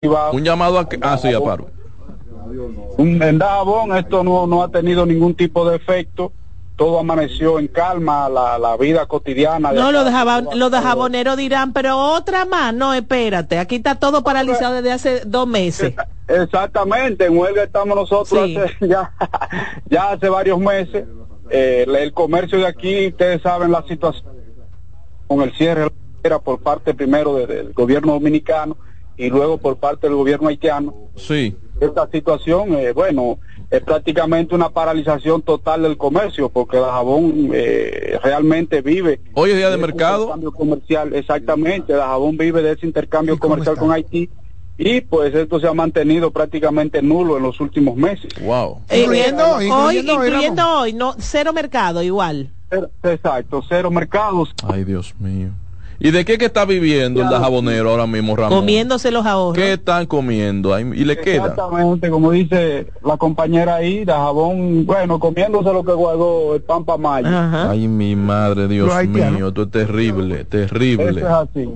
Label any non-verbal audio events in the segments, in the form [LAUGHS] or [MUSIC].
Un llamado a que... Ah, sí, aparo. En Dajabón esto no, no ha tenido ningún tipo de efecto todo amaneció en calma, la, la vida cotidiana. no, los de, los de jaboneros dirán, pero otra más, no, espérate, aquí está todo paralizado desde hace dos meses. Exactamente, en huelga estamos nosotros [LAUGHS] ya, ya hace varios meses. Eh, el comercio de aquí, ustedes saben la situación con el cierre era por parte primero del gobierno dominicano y luego por parte del gobierno haitiano. Sí. Esta situación, eh, bueno, es prácticamente una paralización total del comercio porque la jabón eh, realmente vive. Hoy es día de, mercado. Intercambio comercial, exactamente. La jabón vive de ese intercambio comercial con Haití y pues esto se ha mantenido prácticamente nulo en los últimos meses. Wow. Incluyendo, hoy, incluyendo hoy, no cero mercado igual. Exacto, cero mercados. Ay, Dios mío. ¿Y de qué que está viviendo el jabonero ahora mismo, Ramón? Comiéndose los ahorros. ¿Qué están comiendo? ¿Y le queda? Exactamente, como dice la compañera ahí, de jabón, bueno, comiéndose lo que guardó el pan para mayo. Ay, mi madre, Dios mío, esto es terrible, terrible. Eso es así.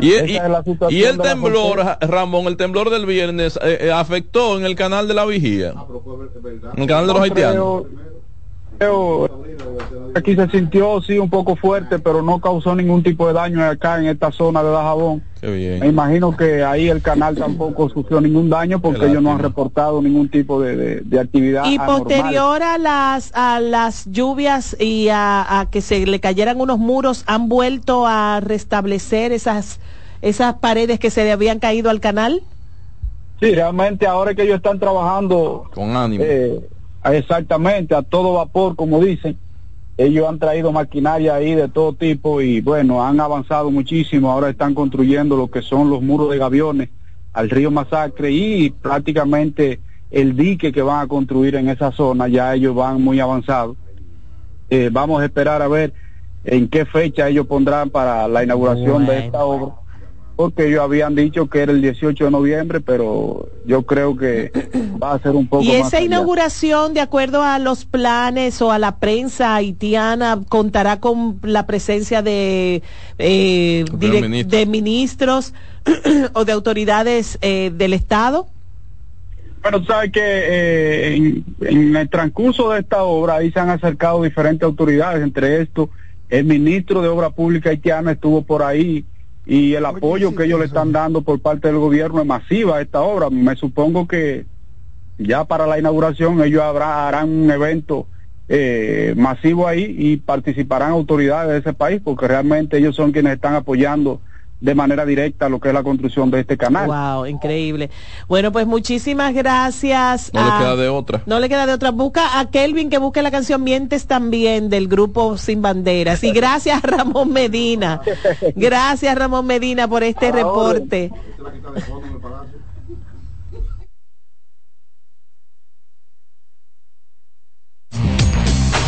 Y, y el temblor, Ramón, el temblor del viernes eh, eh, afectó en el canal de la vigía. En el canal de los haitianos aquí se sintió sí un poco fuerte, pero no causó ningún tipo de daño acá en esta zona de Dajabón. Me imagino que ahí el canal tampoco sufrió ningún daño porque ellos no han reportado ningún tipo de, actividad. Y posterior a las a las lluvias y a, que se le cayeran unos muros, han vuelto a restablecer esas esas paredes que se le habían caído al canal. Sí, realmente ahora que ellos están trabajando con ánimo. Eh, Exactamente, a todo vapor, como dicen. Ellos han traído maquinaria ahí de todo tipo y bueno, han avanzado muchísimo. Ahora están construyendo lo que son los muros de gaviones al río Masacre y prácticamente el dique que van a construir en esa zona, ya ellos van muy avanzados. Eh, vamos a esperar a ver en qué fecha ellos pondrán para la inauguración de esta obra porque ellos habían dicho que era el 18 de noviembre, pero yo creo que va a ser un poco ¿Y esa inauguración, de acuerdo a los planes o a la prensa haitiana, contará con la presencia de, eh, de ministros [CLEARS THROAT] o de autoridades eh, del Estado? Bueno, sabes que eh, en, en, el transcurso de esta obra ahí se han acercado diferentes autoridades, entre estos el ministro de Obra Pública haitiana estuvo por ahí, y el apoyo que ellos le están dando por parte del gobierno es masiva a esta obra. Me supongo que ya para la inauguración ellos habrá, harán un evento eh, masivo ahí y participarán autoridades de ese país porque realmente ellos son quienes están apoyando de manera directa lo que es la construcción de este canal. Wow, increíble. Bueno, pues muchísimas gracias. No le queda de otra. No le queda de otra. Busca a Kelvin que busque la canción Mientes también del grupo Sin Banderas. Y gracias Ramón Medina. Gracias Ramón Medina por este reporte.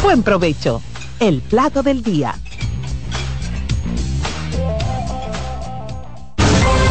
Buen provecho. El plato del día.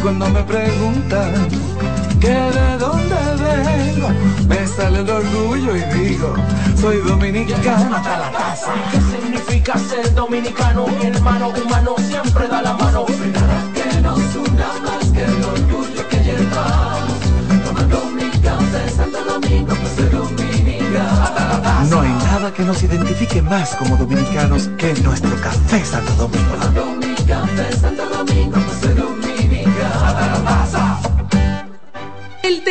cuando me preguntan que de dónde vengo, me sale el orgullo y digo, soy dominicano hasta la casa. ¿Qué significa ser dominicano? Mi hermano humano siempre da la mano. que nos una más que el orgullo que llevamos. Tomando mi café Santo Domingo, pues soy dominicano. No hay nada que nos identifique más como dominicanos que nuestro café Santo Domingo. Tomando mi café Santo Domingo,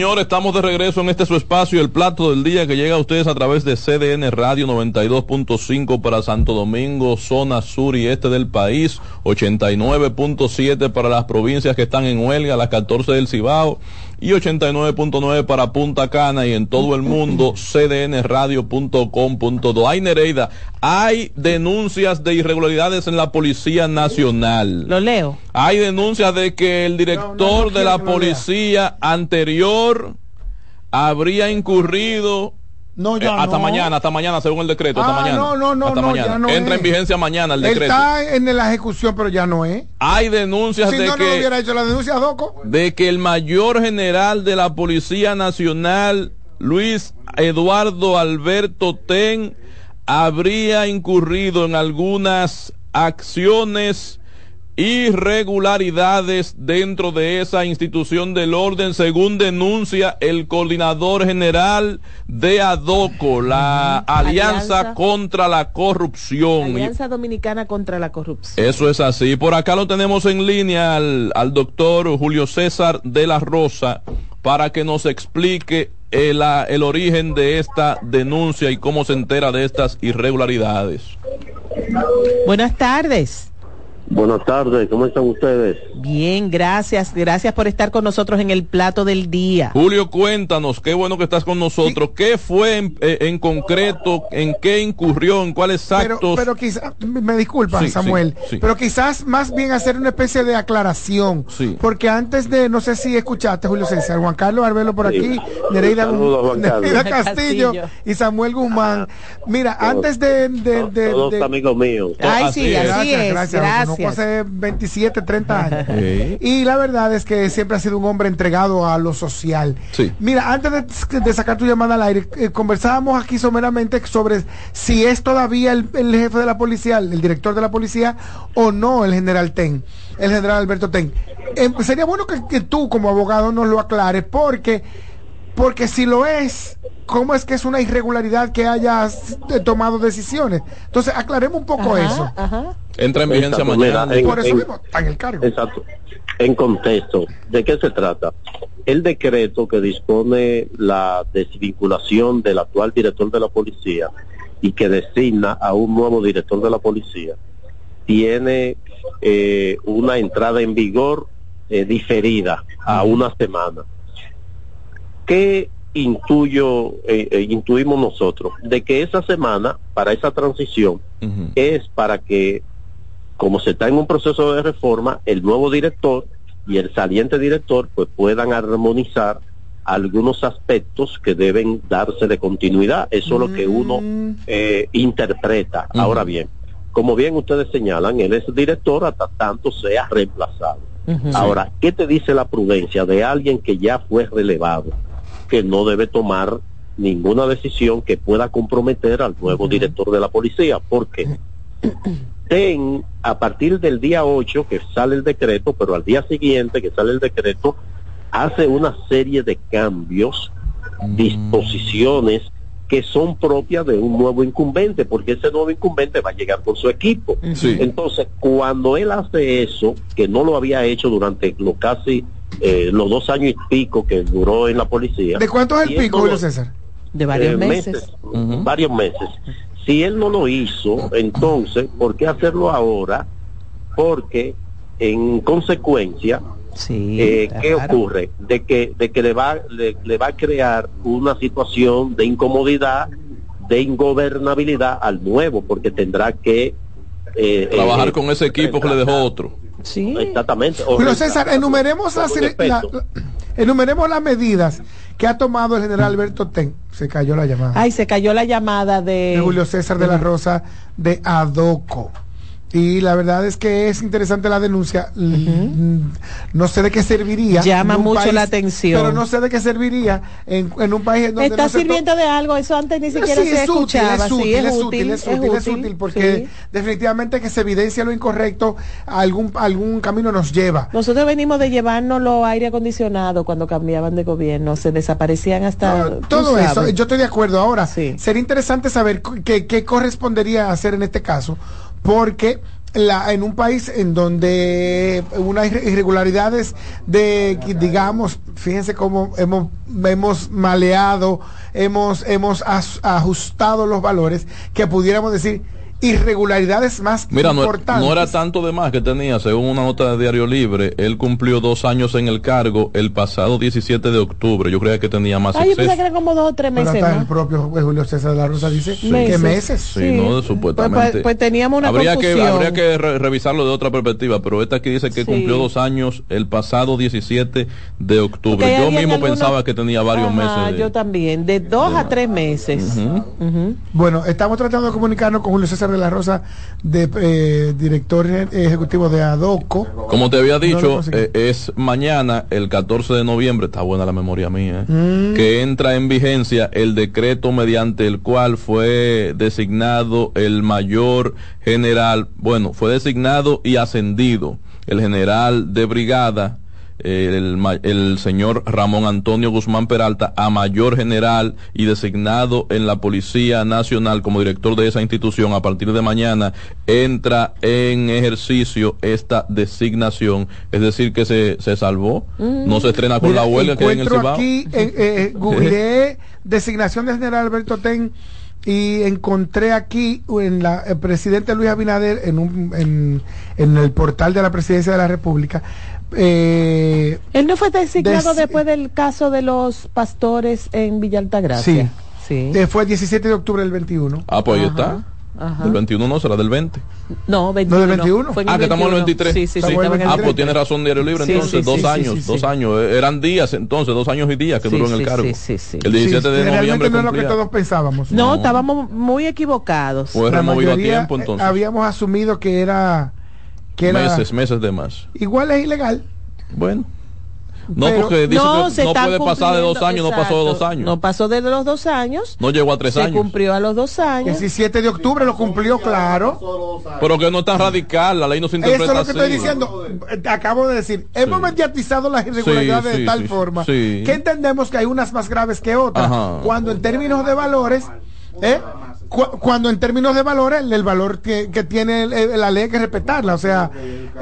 Sí, señor, estamos de regreso en este su espacio, el plato del día que llega a ustedes a través de CDN Radio 92.5 para Santo Domingo, zona sur y este del país, 89.7 para las provincias que están en huelga, las 14 del Cibao y 89.9 para Punta Cana y en todo el mundo [LAUGHS] cdnradio.com.do. Hay Nereida, hay denuncias de irregularidades en la Policía Nacional. Lo leo. Hay denuncias de que el director de la policía anterior habría incurrido no, ya eh, hasta no. mañana, hasta mañana, según el decreto. hasta Ah, mañana. no, no, no, Hasta no, mañana. ya no Entra es. en vigencia mañana el Él decreto. está en la ejecución, pero ya no es. Hay denuncias Si de no, no que hubiera hecho la denuncia, Doco. de que el mayor general de la Policía Nacional, Luis Eduardo Alberto Ten, habría incurrido en algunas acciones irregularidades dentro de esa institución del orden, según denuncia el coordinador general de ADOCO, la Alianza, Alianza. contra la Corrupción. Alianza Dominicana contra la Corrupción. Eso es así. Por acá lo tenemos en línea al, al doctor Julio César de la Rosa para que nos explique el, el origen de esta denuncia y cómo se entera de estas irregularidades. Buenas tardes. Buenas tardes, ¿cómo están ustedes? Bien, gracias. Gracias por estar con nosotros en el plato del día. Julio, cuéntanos, qué bueno que estás con nosotros. ¿Qué fue en, eh, en concreto? ¿En qué incurrió? ¿En cuáles Pero, actos? pero quizás, me disculpa, Sí, Samuel, sí, sí. pero quizás más bien hacer una especie de aclaración. Sí. Porque antes de, no sé si escuchaste, Julio César, Juan Carlos Arbelo por Sí. aquí, Nereida, Saludos, Juan Carlos. Nereida Castillo Castillo. y Samuel Guzmán. Mira, antes de... de, de- Todos de- amigos míos. Ay, Así sí, es. así gracias, es. gracias. Gracias. hace 27, 30 años. [LAUGHS] Sí. Y la verdad es que siempre ha sido un hombre entregado a lo social. Sí. Mira, antes de, de sacar tu llamada al aire, eh, conversábamos aquí someramente sobre si es todavía el, el jefe de la policía, el director de la policía, o no el general Ten, el general Alberto Ten. Eh, sería bueno que, que tú como abogado nos lo aclares, porque, porque si lo es, ¿cómo es que es una irregularidad que hayas eh, tomado decisiones? Entonces, aclaremos un poco Ajá, eso. ajá. Entra en vigencia Exacto, mañana. mira, en- Por eso en- mismo está en el cargo. Exacto. En contexto, ¿de qué se trata? El decreto que dispone la desvinculación del actual director de la policía y que designa a un nuevo director de la policía tiene eh, una entrada en vigor eh, diferida a una semana. ¿Qué intuyo, eh, eh, intuimos nosotros? De que esa semana, para esa transición, es para que, como se está en un proceso de reforma, el nuevo director y el saliente director pues puedan armonizar algunos aspectos que deben darse de continuidad. Eso es lo que uno Mm. eh, interpreta. Ahora bien, como bien ustedes señalan, él es director hasta tanto sea reemplazado. Ahora, ¿qué te dice la prudencia de alguien que ya fue relevado, que no debe tomar ninguna decisión que pueda comprometer al nuevo director de la policía? Porque ten, a partir del día 8 que sale el decreto, pero al día siguiente que sale el decreto, hace una serie de cambios, disposiciones que son propias de un nuevo incumbente, porque ese nuevo incumbente va a llegar con su equipo. Sí. Entonces, cuando él hace eso, que no lo había hecho durante los casi eh, los dos años y pico que duró en la policía. ¿De cuánto es el pico, Julio César? De varios eh, meses. varios meses. Si él no lo hizo, entonces, ¿por qué hacerlo ahora? Porque, en consecuencia, eh, ¿qué claro. ocurre? De que, de que le, va, le, le va a crear una situación de incomodidad, de ingobernabilidad al nuevo, porque tendrá que... eh, Trabajar eh, con ese equipo que le dejó otro. Sí. Exactamente. o Julio reemplazar César, enumeremos las, respeto. la- la- enumeremos las medidas que ha tomado el general Alberto Ten. Se cayó la llamada. Ay, se cayó la llamada de, de Julio César de la Rosa de Adoco. Y la verdad es que es interesante la denuncia. Mm, No sé de qué serviría. Llama mucho la atención. Pero no sé de qué serviría en, en un país en donde Está no sirviendo de algo, eso antes ni siquiera Sí, se es útil, escuchaba. es útil, sí, es útil, es útil, es útil, porque sí. definitivamente que se evidencia lo incorrecto, algún, algún camino nos lleva. Nosotros venimos de llevarnos los aire acondicionado cuando cambiaban de gobierno, se desaparecían hasta... Todo eso, yo estoy de acuerdo. Ahora, sería interesante saber qué correspondería hacer en este caso, porque la, en un país en donde unas irre- irregularidades de, digamos, fíjense cómo hemos, hemos maleado, hemos, hemos ajustado los valores, que pudiéramos decir irregularidades más Mira, no, importantes. no era tanto de más que tenía, según una nota de Diario Libre, él cumplió dos años en el cargo el pasado 17 de octubre. Yo creía que tenía más Ay, yo pensé que eran como dos o tres Pero meses hasta el propio Julio César de la Rosa dice que Meses. Sí, no, supuestamente. Pues, pues, pues teníamos una habría que habría que re- revisarlo de otra perspectiva, pero esta aquí dice que Sí. cumplió dos años el pasado 17 de octubre. Yo mismo pensaba que tenía varios Ajá, meses. de- yo también, de dos a tres meses. Bueno, estamos tratando de comunicarnos con Julio César de la Rosa, de, eh, director ejecutivo de ADOCO. Como te había dicho, eh, es mañana, el 14 de noviembre, está buena la memoria mía, eh, Mm. que entra en vigencia el decreto mediante el cual fue designado el mayor general, bueno, fue designado y ascendido el general de brigada, el, ma- el señor Ramón Antonio Guzmán Peralta, a mayor general y designado en la Policía Nacional como director de esa institución. A partir de mañana entra en ejercicio esta designación, es decir, que se, se salvó, no se estrena con Mira, la huelga que hay en el Cibao. aquí, eh, eh, [LAUGHS] googleé designación del general Alberto Ten y encontré aquí en la el presidente Luis Abinader en un en, en el portal de la presidencia de la República eh, Él no fue designado Des- después del caso de los pastores en Villa sí, Altagracia. Sí. Eh, fue el 17 de octubre del 21 Ah, pues ahí está. Ajá. El 21 no será del 20. No, 21. ¿No del 21? Fue Ah, que estamos en el 21. 23. Sí, sí, sí. El estaba en el Ah, 23. pues tiene razón Diario Libre, Sí, entonces, sí, dos sí, años, sí, sí, dos sí. años, eh, eran días entonces, dos años y días que Sí, duró en sí, el cargo. sí, sí, sí. El 17 Sí, de realmente noviembre no es lo que todos pensábamos No, estábamos muy equivocados. Fue La removido a mayoría, tiempo eh, entonces. habíamos asumido que era que era meses, meses de más. igual es ilegal Bueno. No, Pero- porque dice no, que se no puede pasar de dos años, no pasó de dos años. No pasó de los dos años. No llegó a tres se años. cumplió a los dos años. 17 de octubre lo cumplió claro Pero que no es tan radical, la ley no se Eso interpreta es lo que estoy diciendo. Acabo de decir, hemos mediatizado las irregularidades Sí, sí, de tal sí, forma sí. que entendemos que hay unas más graves que otras. Ajá. Cuando en términos de valores, ¿eh? Cu- cuando en términos de valores, el, el valor que, que tiene el- el- la ley hay que respetarla. O sea,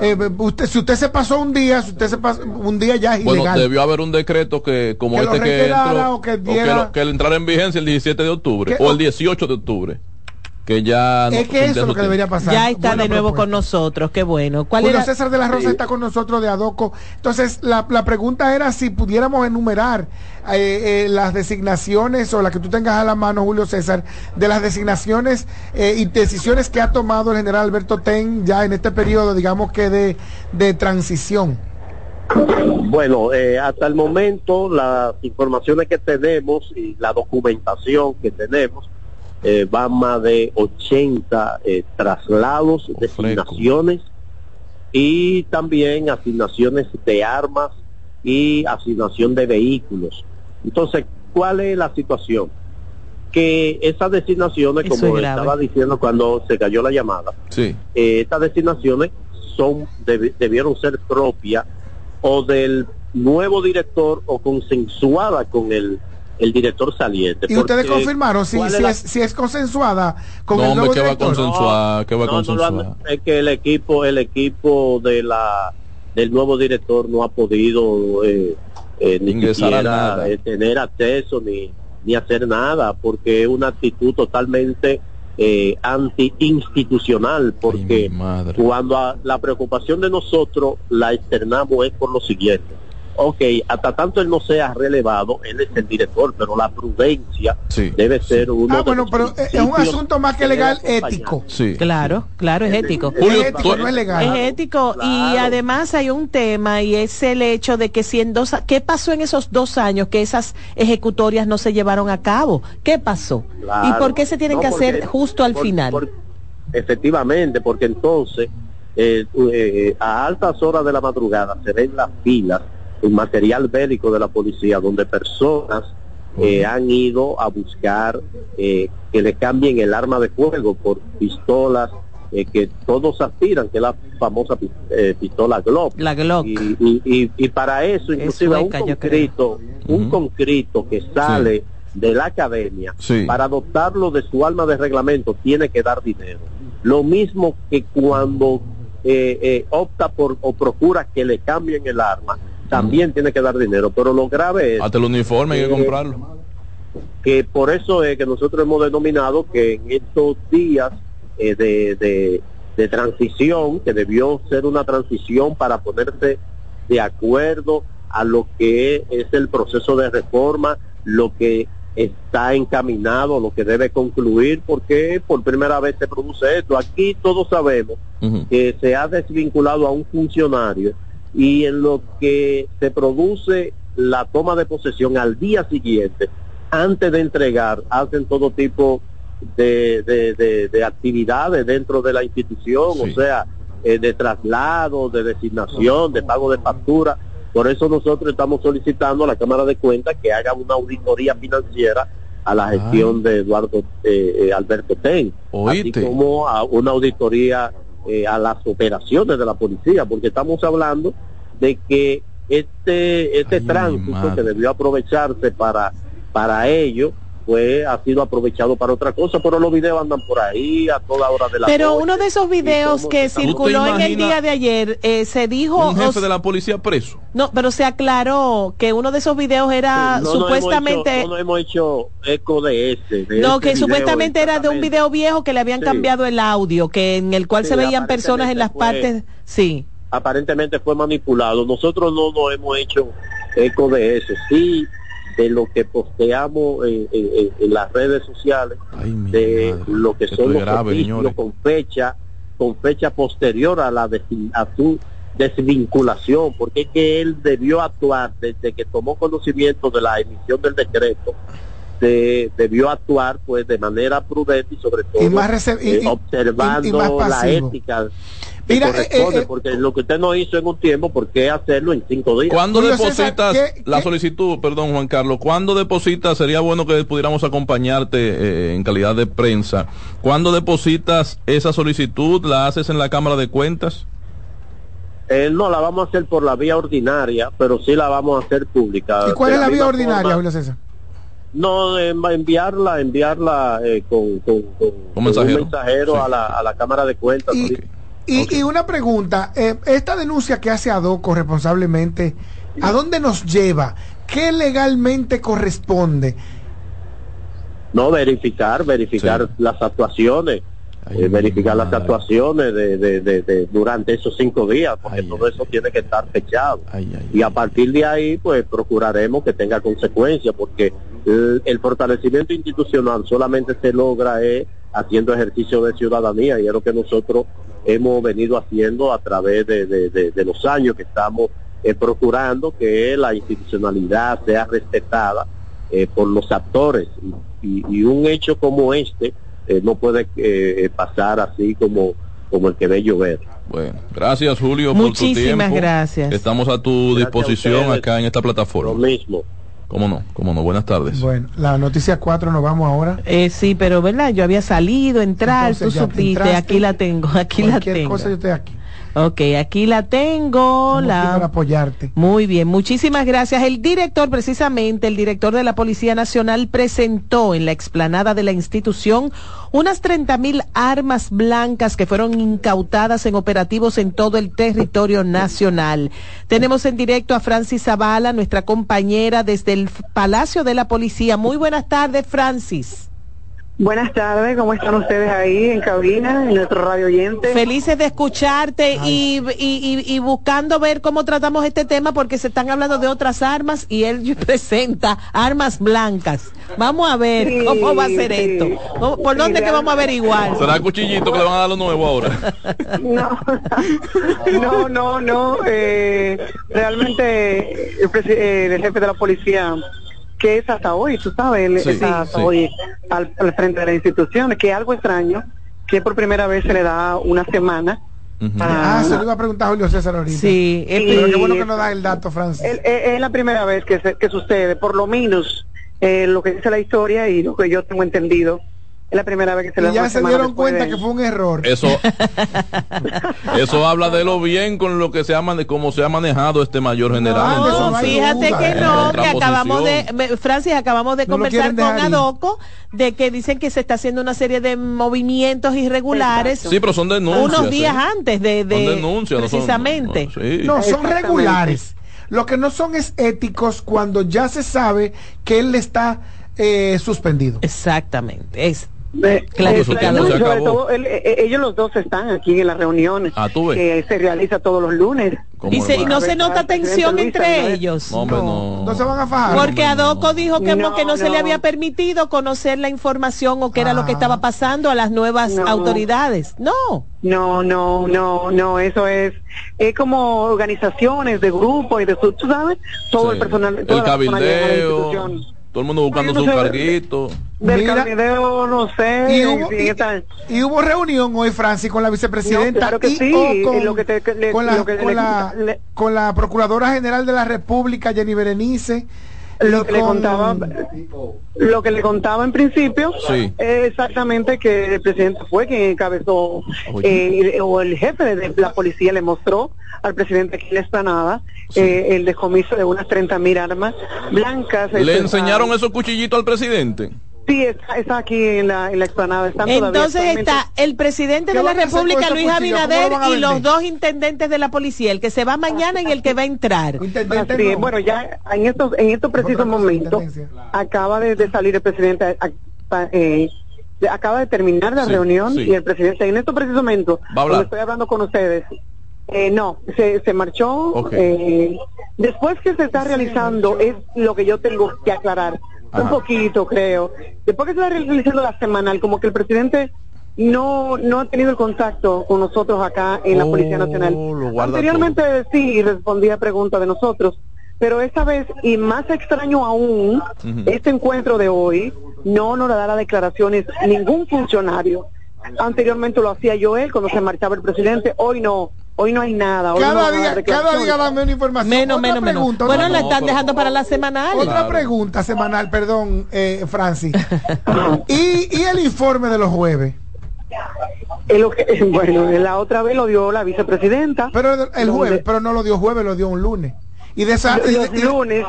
eh, usted, si usted se pasó un día, si usted se pasó un día ya es Bueno, ilegal. debió haber un decreto que, como Que lo este que entró, o que o diera- lo- que entrara en vigencia el 17 de octubre Que- o o- el 18 de octubre. Que ya es que eso es lo que debería pasar. Ya está de nuevo con nosotros, qué bueno. ¿Cuál Julio César de la Rosa está con nosotros de Adoco. Entonces, la, la pregunta era si pudiéramos enumerar eh, eh, las designaciones o las que tú tengas a la mano, Julio César, de las designaciones eh, y decisiones que ha tomado el general Alberto Ten ya en este periodo, digamos que de, de transición. Bueno, hasta el momento las informaciones que tenemos y la documentación que tenemos eh, van más de 80 eh, traslados, designaciones y también asignaciones de armas y asignación de vehículos. Entonces, ¿cuál es la situación? Que esas designaciones, como estaba diciendo cuando se cayó la llamada, sí. Eh, estas designaciones son debieron ser propias o del nuevo director o consensuada con el el director saliente. ¿Y ustedes confirmaron si, si, es, si, es, consensuada con el nuevo director? Va ¿qué va a consensuar? es que el equipo, el equipo de la del nuevo director no ha podido eh, eh, ni siquiera eh, tener acceso ni, ni hacer nada porque es una actitud totalmente eh, anti-institucional porque cuando la preocupación de nosotros la externamos es por lo siguiente ok, hasta tanto él no sea relevado, él es el director, pero la prudencia debe ser uno Ah, bueno, pero es un asunto más que legal, ético. Sí. Claro, claro, es ético. es ético, no es legal. Es ético y además hay un tema y es el hecho de que si en dos, ¿qué pasó en esos dos años que esas ejecutorias no se llevaron a cabo? ¿Qué pasó? ¿Y por qué se tienen que hacer justo al final? efectivamente, porque entonces eh, eh, a altas horas de la madrugada se ven las filas un material bélico de la policía donde personas eh, han ido a buscar eh, que le cambien el arma de fuego por pistolas eh, que todos aspiran, que es la famosa pistola Glock. La Glock. Y, y, para eso, inclusive un concreto, un concreto que sale de la academia, para adoptarlo de su arma de reglamento, tiene que dar dinero. Lo mismo que cuando opta por o procura que le cambien el arma, también tiene que dar dinero, pero lo grave es... Hasta el uniforme hay que comprarlo. Que por eso es que nosotros hemos denominado que en estos días eh, de, de, transición, que debió ser una transición para ponerse de acuerdo a lo que es el proceso de reforma, lo que está encaminado, lo que debe concluir, porque por primera vez se produce esto. Aquí todos sabemos que se ha desvinculado a un funcionario y en lo que se produce la toma de posesión al día siguiente, antes de entregar, hacen todo tipo de, de, actividades dentro de la institución, o sea, eh, de traslado, de designación, de pago de factura. Por eso nosotros estamos solicitando a la Cámara de Cuentas que haga una auditoría financiera a la gestión de Eduardo eh, eh, Alberto Ten, así como a una auditoría eh, a las operaciones de la policía, porque estamos hablando de que este este tránsito que debió aprovecharse para para ello pues ha sido aprovechado para otra cosa, pero los videos andan por ahí a toda hora de la Pero uno de esos videos que circuló en el día de ayer eh, se dijo un jefe de la policía preso. No, pero se aclaró que uno de esos videos era supuestamente no, hemos hecho eco de ese. no, que supuestamente era de un video viejo que le habían cambiado el audio, que en el cual se veían personas en las partes, sí. Aparentemente fue manipulado. Nosotros no nos hemos hecho eco de eso. Sí, de lo que posteamos en, las redes sociales, de lo que son los con fecha, con fecha posterior a la a su desvinculación, porque es que él debió actuar desde que tomó conocimiento de la emisión del decreto, de, debió actuar pues de manera prudente y sobre todo eh, observando la ética Mira, eh, eh, porque lo que usted no hizo en un tiempo, ¿por qué hacerlo en cinco días? ¿Cuándo depositas la solicitud, perdón Juan Carlos, cuándo depositas, sería bueno que pudiéramos acompañarte eh, en calidad de prensa, ¿cuándo depositas esa solicitud? ¿La haces en la Cámara de Cuentas? no, la vamos a hacer por la vía ordinaria, pero sí la vamos a hacer pública. ¿Y cuál es la vía ordinaria, Julio César? No, enviarla, enviarla con, con, un mensajero, a, la, a la Cámara de Cuentas. Y, una pregunta, eh, esta denuncia que hace Adoco responsablemente, ¿a dónde nos lleva? ¿Qué legalmente corresponde? no verificar, verificar las actuaciones, eh, verificar las actuaciones de, de, de, durante esos cinco días, porque todo eso tiene que estar fechado. y a partir de ahí, pues procuraremos que tenga consecuencias, porque el, el, fortalecimiento institucional solamente se logra eh, haciendo ejercicio de ciudadanía y es lo que nosotros hemos venido haciendo a través de, los años que estamos eh, procurando que la institucionalidad sea respetada eh, por los actores y, un hecho como este eh, no puede pasar así como como el que ve llover. Bueno, gracias Julio por tu tiempo. gracias. Estamos a tu disposición acá en esta plataforma. Lo mismo. ¿Cómo no? ¿Cómo no? Buenas tardes. Bueno, la noticia 4 nos vamos ahora. Eh, sí, pero ¿verdad? Yo había salido, entrar, tú supiste, aquí la tengo, aquí la tengo. cosa yo estoy aquí. Ok, aquí la tengo. la... Para apoyarte. Muy bien, muchísimas gracias. El director, precisamente, el director de la Policía Nacional presentó en la explanada de la institución unas 30 mil armas blancas que fueron incautadas en operativos en todo el territorio nacional. Tenemos en directo a Francis Zavala, nuestra compañera desde el Palacio de la Policía. Muy buenas tardes, Francis. Buenas tardes, ¿cómo están ustedes ahí en cabina, en nuestro radio oyente? Felices de escucharte y, y, buscando ver cómo tratamos este tema porque se están hablando de otras armas y él [LAUGHS] presenta armas blancas. Vamos a ver cómo va a ser esto. ¿Por dónde que vamos a averiguar? ¿Será el cuchillito que le van a dar lo nuevo ahora? [LAUGHS] No, [LAUGHS] no, no, no. Eh, realmente el jefe de la policía que es hasta hoy, tú sabes, él está hasta hoy al, frente de la institución, que es algo extraño, que por primera vez se le da una semana. ah, se lo iba a preguntar Julio César ahorita. Sí, pero qué bueno que nos da el dato, Francis. Es, la primera vez que, que sucede, por lo menos eh, lo que dice la historia y lo que yo tengo entendido es la primera vez que se le y ya se dieron cuenta que fue un error. Eso, [LAUGHS] eso habla de lo bien con lo que se ha de cómo se ha manejado este mayor general. No, fíjate que no, que acabamos de, Francis, acabamos de conversar con Adoco de que dicen que se está haciendo una serie de movimientos irregulares. Sí, pero son denuncias. Unos días antes de, denuncias, precisamente. No, son, regulares. Lo que no son es éticos cuando ya se sabe que él está eh, suspendido. Exactamente. Es eh, ellos los dos están aquí en las reuniones ah, que se realiza todos los lunes. Y, no se nota tensión entre ellos. No, no, se van a fajar. Porque Adoco dijo que, no, que no, se le había permitido conocer la información o qué era lo que estaba ah. pasando a las nuevas autoridades. No. No, no, no, no, eso es es como organizaciones de grupos y de tú sabes, todo el personal, el cabildeo, todo el mundo buscando su carguito. Del video, no sé. Y hubo, y, hubo, reunión hoy, Francis, con la vicepresidenta. claro que sí. Con, la, con la Procuradora General de la República, Jenny Berenice lo que le contaba lo que le contaba en principio es exactamente que el presidente fue quien encabezó eh, o el jefe de la policía le mostró al presidente que está nada eh, el descomiso de unas 30 mil armas blancas le enseñaron esos cuchillitos al presidente Sí, está, aquí en la, en la explanada. Entonces está el presidente de la República, Luis Abinader, y los dos intendentes de la policía, el que se va mañana y el que va a entrar. bueno, ya en estos, en estos precisos momentos acaba de, salir el presidente, eh, acaba de terminar la reunión y el presidente en estos precisos momentos, cuando estoy hablando con ustedes, eh, no, se, se marchó. Eh, después que se está realizando, es lo que yo tengo que aclarar un poquito, creo. Después que se va realizando la semanal, como que el presidente no no ha tenido el contacto con nosotros acá en la Policía oh, Nacional. Anteriormente sí respondía a preguntas de nosotros, pero esta vez, y más extraño aún, este encuentro de hoy no nos da las declaraciones ningún funcionario. Anteriormente lo hacía yo él cuando se marchaba el presidente, hoy no. Hoy no hay nada. cada, día, cada día va menos información. Menos, menos, pregunta, Bueno, la están dejando para la semanal. Otra pregunta semanal, perdón, eh, Francis. [LAUGHS] ¿Y, ¿Y el informe de los jueves? [LAUGHS] bueno, la otra vez lo dio la vicepresidenta. Pero el jueves, pero no lo dio jueves, lo dio un lunes. Y de esa, los lunes.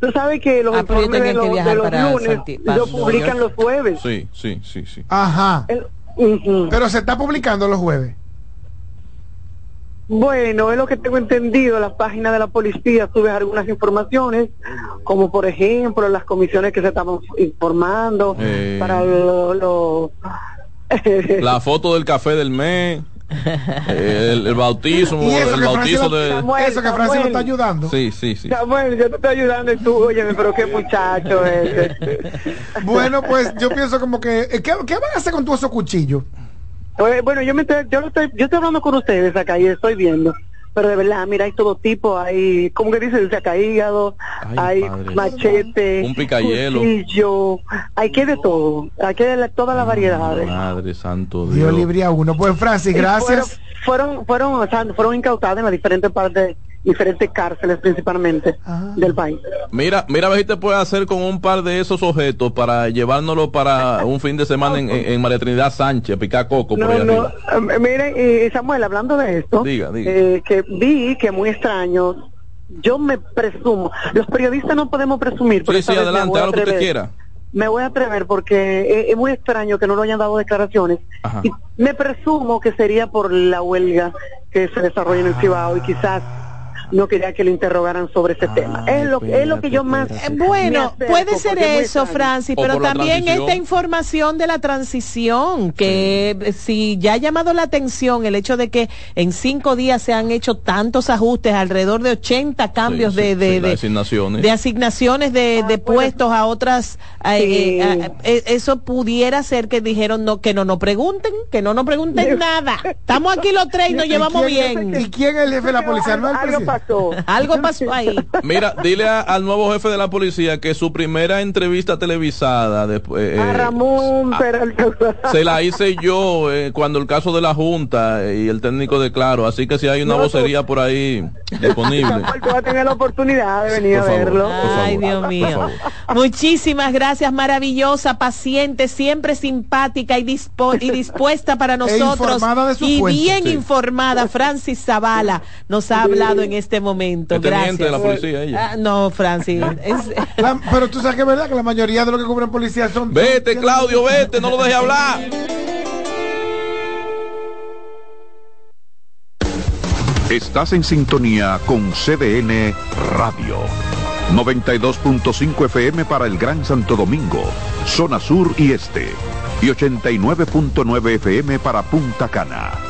Tú sabes que los ah, informes de, los, lunes lo publican los jueves. Sí, sí, sí, sí. Ajá. Pero se está publicando los jueves. Bueno, es lo que tengo entendido, la página de la policía sube algunas informaciones, como por ejemplo las comisiones que se estaban informando eh. para los... [LAUGHS] la foto del café del mes. El, bautismo, el bautizo de... eso que Francisco está ayudando. Sí, sí, sí. Samuel, yo te estoy ayudando y tú, oye, pero qué muchacho es. [LAUGHS] bueno, pues yo pienso como que, ¿qué, qué van a hacer con tu esos cuchillos? Bueno, yo me estoy, yo estoy, yo estoy hablando con ustedes acá y estoy viendo. Pero de verdad, mira, hay todo tipo, hay, ¿cómo que dice? Saca hígado, hay machete, un picayelo, cuchillo, hay que de todo, hay que de todas las variedades. Madre santo Dios. Dios libre a uno. Pues Francis, gracias. Fueron, fueron, fueron, o sea, fueron incautadas en las diferentes partes diferentes cárceles principalmente del país. Mira, mira a ver si te puedes hacer con un par de esos objetos para llevárnoslo para un fin de semana en, María Trinidad Sánchez, picar coco por ahí no. Eh, miren, Samuel, hablando de esto, eh, que vi que muy extraño, yo me presumo, los periodistas no podemos presumir. Sí, sí, adelante, haga lo que usted quiera me voy a atrever porque es, muy extraño que no lo hayan dado declaraciones y me presumo que sería por la huelga que se desarrolla en el Cibao y quizás no quería que le interrogaran sobre ese tema. Es lo, es lo que yo más... Bueno, puede ser eso, Francis, pero también esta información de la transición, que si ya ha llamado la atención el hecho de que en cinco días se han hecho tantos ajustes, alrededor de 80 cambios de, de, asignaciones. de asignaciones de, ah, puestos a otras, eh, eh, eh, eso pudiera ser que dijeron no que no nos pregunten, que no nos pregunten [LAUGHS] nada. Estamos aquí los tres y nos llevamos bien. ¿Y quién es el jefe de la policía? ¿No [LAUGHS] Algo pasó ahí. Mira, dile al nuevo jefe de la policía que su primera entrevista televisada después eh, a Ramón [LAUGHS] se la hice yo eh, cuando el caso de la junta y el técnico de Claro, así que si hay una vocería por ahí [LAUGHS] disponible. Tú a tener la oportunidad de venir a verlo. Ay, Dios mío. Muchísimas gracias, maravillosa, paciente, siempre simpática y, y dispuesta para e nosotros y bien informada, Francis Zavala nos ha hablado en este momento. Gracias. de la policía ella. Ah, no, Francis. [LAUGHS] pero tú sabes que es verdad que la mayoría de los que cubren policía son. Vete, Claudio, vete, no lo dejes hablar. Estás en sintonía con CDN Radio. 92.5 FM para el Gran Santo Domingo, zona sur y este. Y 89.9 FM para Punta Cana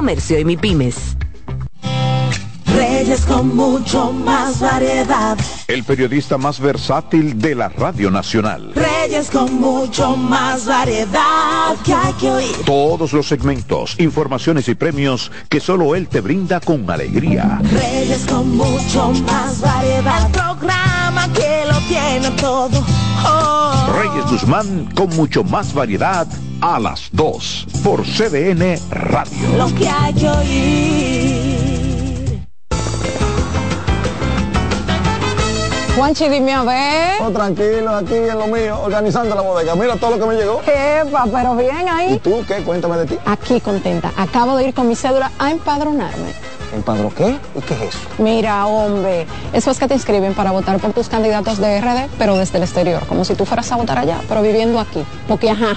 Comercio y MIPIMES. Reyes con mucho más variedad. El periodista más versátil de la Radio Nacional. Reyes con mucho más variedad que hay que oír. Todos los segmentos, informaciones y premios que solo él te brinda con alegría. Reyes con mucho más variedad. El programa que lo tiene todo. Oh. Reyes Guzmán con mucho más variedad a las 2 por CDN Radio. Lo que hay que oír. Juanchi, dime a ver. Oh, tranquilo, aquí en lo mío, organizando la bodega. Mira todo lo que me llegó. Epa, pero bien ahí. ¿Y tú qué? Cuéntame de ti. Aquí contenta. Acabo de ir con mi cédula a empadronarme. ¿Empadro qué? ¿Y qué es eso? Mira, hombre, eso es que te inscriben para votar por tus candidatos de RD, pero desde el exterior, como si tú fueras a votar allá, pero viviendo aquí. Porque, ajá,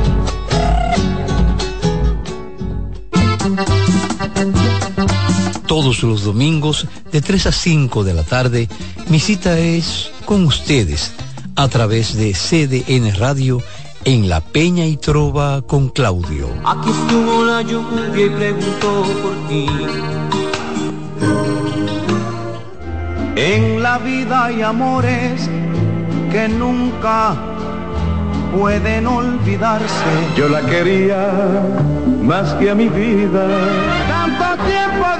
Todos los domingos de 3 a 5 de la tarde, mi cita es con ustedes a través de CDN Radio en La Peña y Trova con Claudio. Aquí estuvo la lluvia y preguntó por ti. En la vida hay amores que nunca pueden olvidarse. Yo la quería más que a mi vida.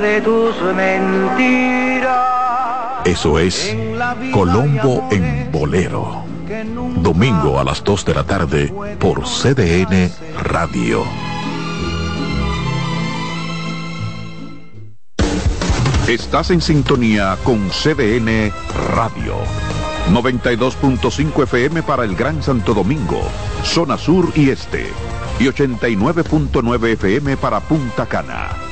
De tus mentiras. Eso es Colombo en Bolero. Domingo a las 2 de la tarde por CDN Radio. Estás en sintonía con CDN Radio. 92.5 FM para el Gran Santo Domingo, zona sur y este. Y 89.9 FM para Punta Cana.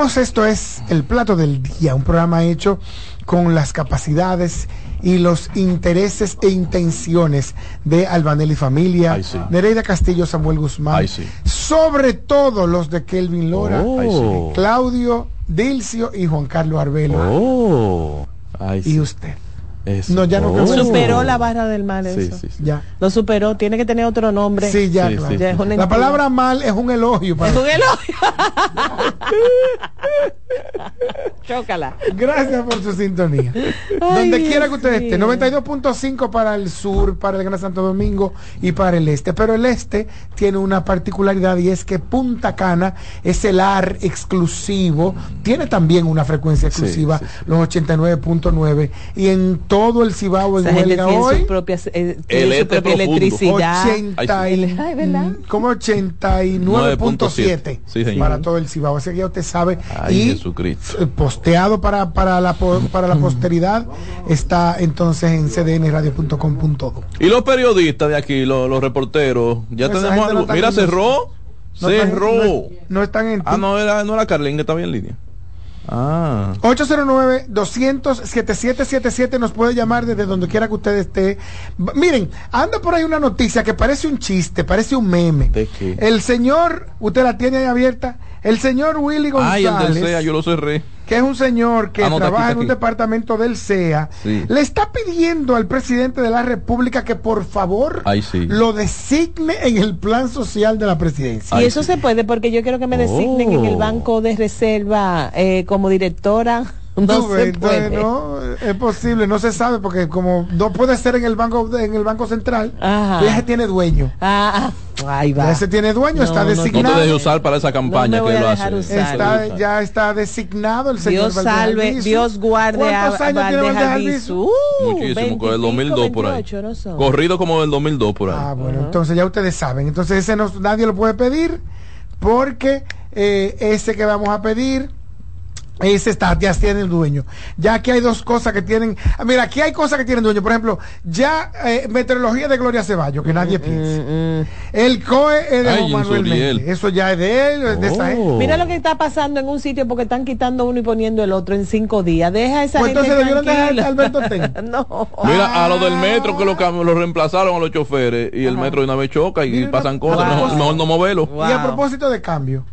Esto es El Plato del Día, un programa hecho con las capacidades y los intereses e intenciones de Albanelli Familia. Nereida Castillo, Samuel Guzmán, sobre todo los de Kelvin Lora, Oh. Claudio, Dilcio y Juan Carlos Arbelo. Oh. Y usted. Eso. No, ya no Oh. Superó la barra del mal eso. sí, sí. Ya. Lo superó, tiene que tener otro nombre. Sí, ya, Sí, claro. sí, Ya es una La palabra mal es un elogio. para- Es un elogio. [LAUGHS] [LAUGHS] Chócala. Gracias por su sintonía. Ay, Donde quiera que usted esté, mío. 92.5 para el sur, para el Gran Santo Domingo y para el este. Pero el este tiene una particularidad y es que Punta Cana es el AR exclusivo. Tiene también una frecuencia exclusiva, sí, sí. los 89.9. Y en todo el Cibao en Esa gente huelga tiene hoy. su propia, eh, El su este propia profundo. electricidad. 80 y- Ay, ¿verdad? como 89.7 Sí, señor. para todo el Cibao. Así que ya usted sabe. Ay, y Jesucristo. eh, posteado para, para, la, para la posteridad está entonces en cdnradio.com.do. Y los periodistas de aquí, los, los reporteros, ya tenemos algo. no Mira, cerró. No están- cerró. no- no están en Ah, no era, no era Carlín que estaba en línea. Ah. 809-200-7777 nos puede llamar desde donde quiera que usted esté. B- Miren, anda por ahí una noticia que parece un chiste, parece un meme. ¿De qué? El señor, usted la tiene ahí abierta, el señor Willy Ay, el González. del CEA, yo lo cerré. que es un señor que aquí, trabaja en un departamento del CEA, Sí. le está pidiendo al presidente de la República que por favor Ay, sí. lo designe en el plan social de la presidencia. y eso se puede porque yo quiero que me designen en el Oh. banco de reserva eh, como directora no se puede. no, es posible, no se sabe porque como no puede ser en el banco en el banco central, ese tiene dueño. Ah, ahí va. Ese tiene dueño, está designado. No te dejes usar para esa campaña que lo hace. Está, ya está designado el señor Dios salve, Dios guarde ¿Cuántos años tiene Valdejalvizu? Uh, Muchísimo, con el 2002 por ahí. Corrido como del 2002 por ahí. Ah, bueno, entonces ya ustedes saben. Entonces ese no, nadie lo puede pedir porque eh, ese que vamos a pedir ese está, ya tiene el dueño. Ya aquí hay dos cosas que tienen. Ah, mira, aquí hay cosas que tienen dueño. Por ejemplo, ya eh, meteorología de Gloria Ceballos, que nadie mm, piensa. Mm, mm. El COE es de Manuel Eso ya es de él, de esa oh. Mira lo que está pasando en un sitio porque están quitando uno y poniendo el otro en cinco días. Deja esa pues gente entonces dejar Alberto [LAUGHS] no. Mira, a lo del metro que lo, lo reemplazaron a los choferes y el metro de una vez choca y pasan cosas. Mejor, no moverlo. Y a propósito de cambio.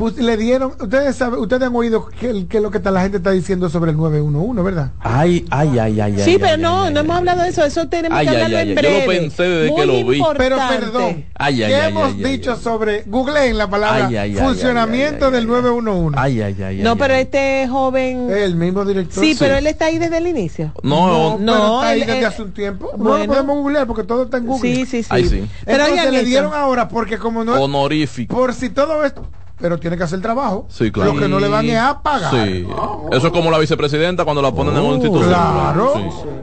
¿Eh? Pues le dieron, ustedes saben, ustedes han oído que, que lo que la gente está diciendo sobre el 911, ¿verdad? Ay, ay, ay, ay. Sí, pero no, no hemos hablado de eso, eso tenemos que hablarlo en breve. Yo lo pensé desde que lo vi. Pero perdón, ¿qué hemos dicho sobre, google en la palabra funcionamiento del 911? Ay, ay, ay. No, pero este joven... El mismo director. Sí, pero él está ahí desde el inicio. No, no, no está ahí desde hace un tiempo. no lo podemos googlear porque todo está en Google. Sí, sí, sí. Sí. Pero Entonces le dieron ahora porque como no... Honorífico. Por si todo esto pero tiene que hacer trabajo. Sí, claro. Lo que no le van a pagar. Sí. Eso es como la vicepresidenta cuando la ponen en un instituto. Claro.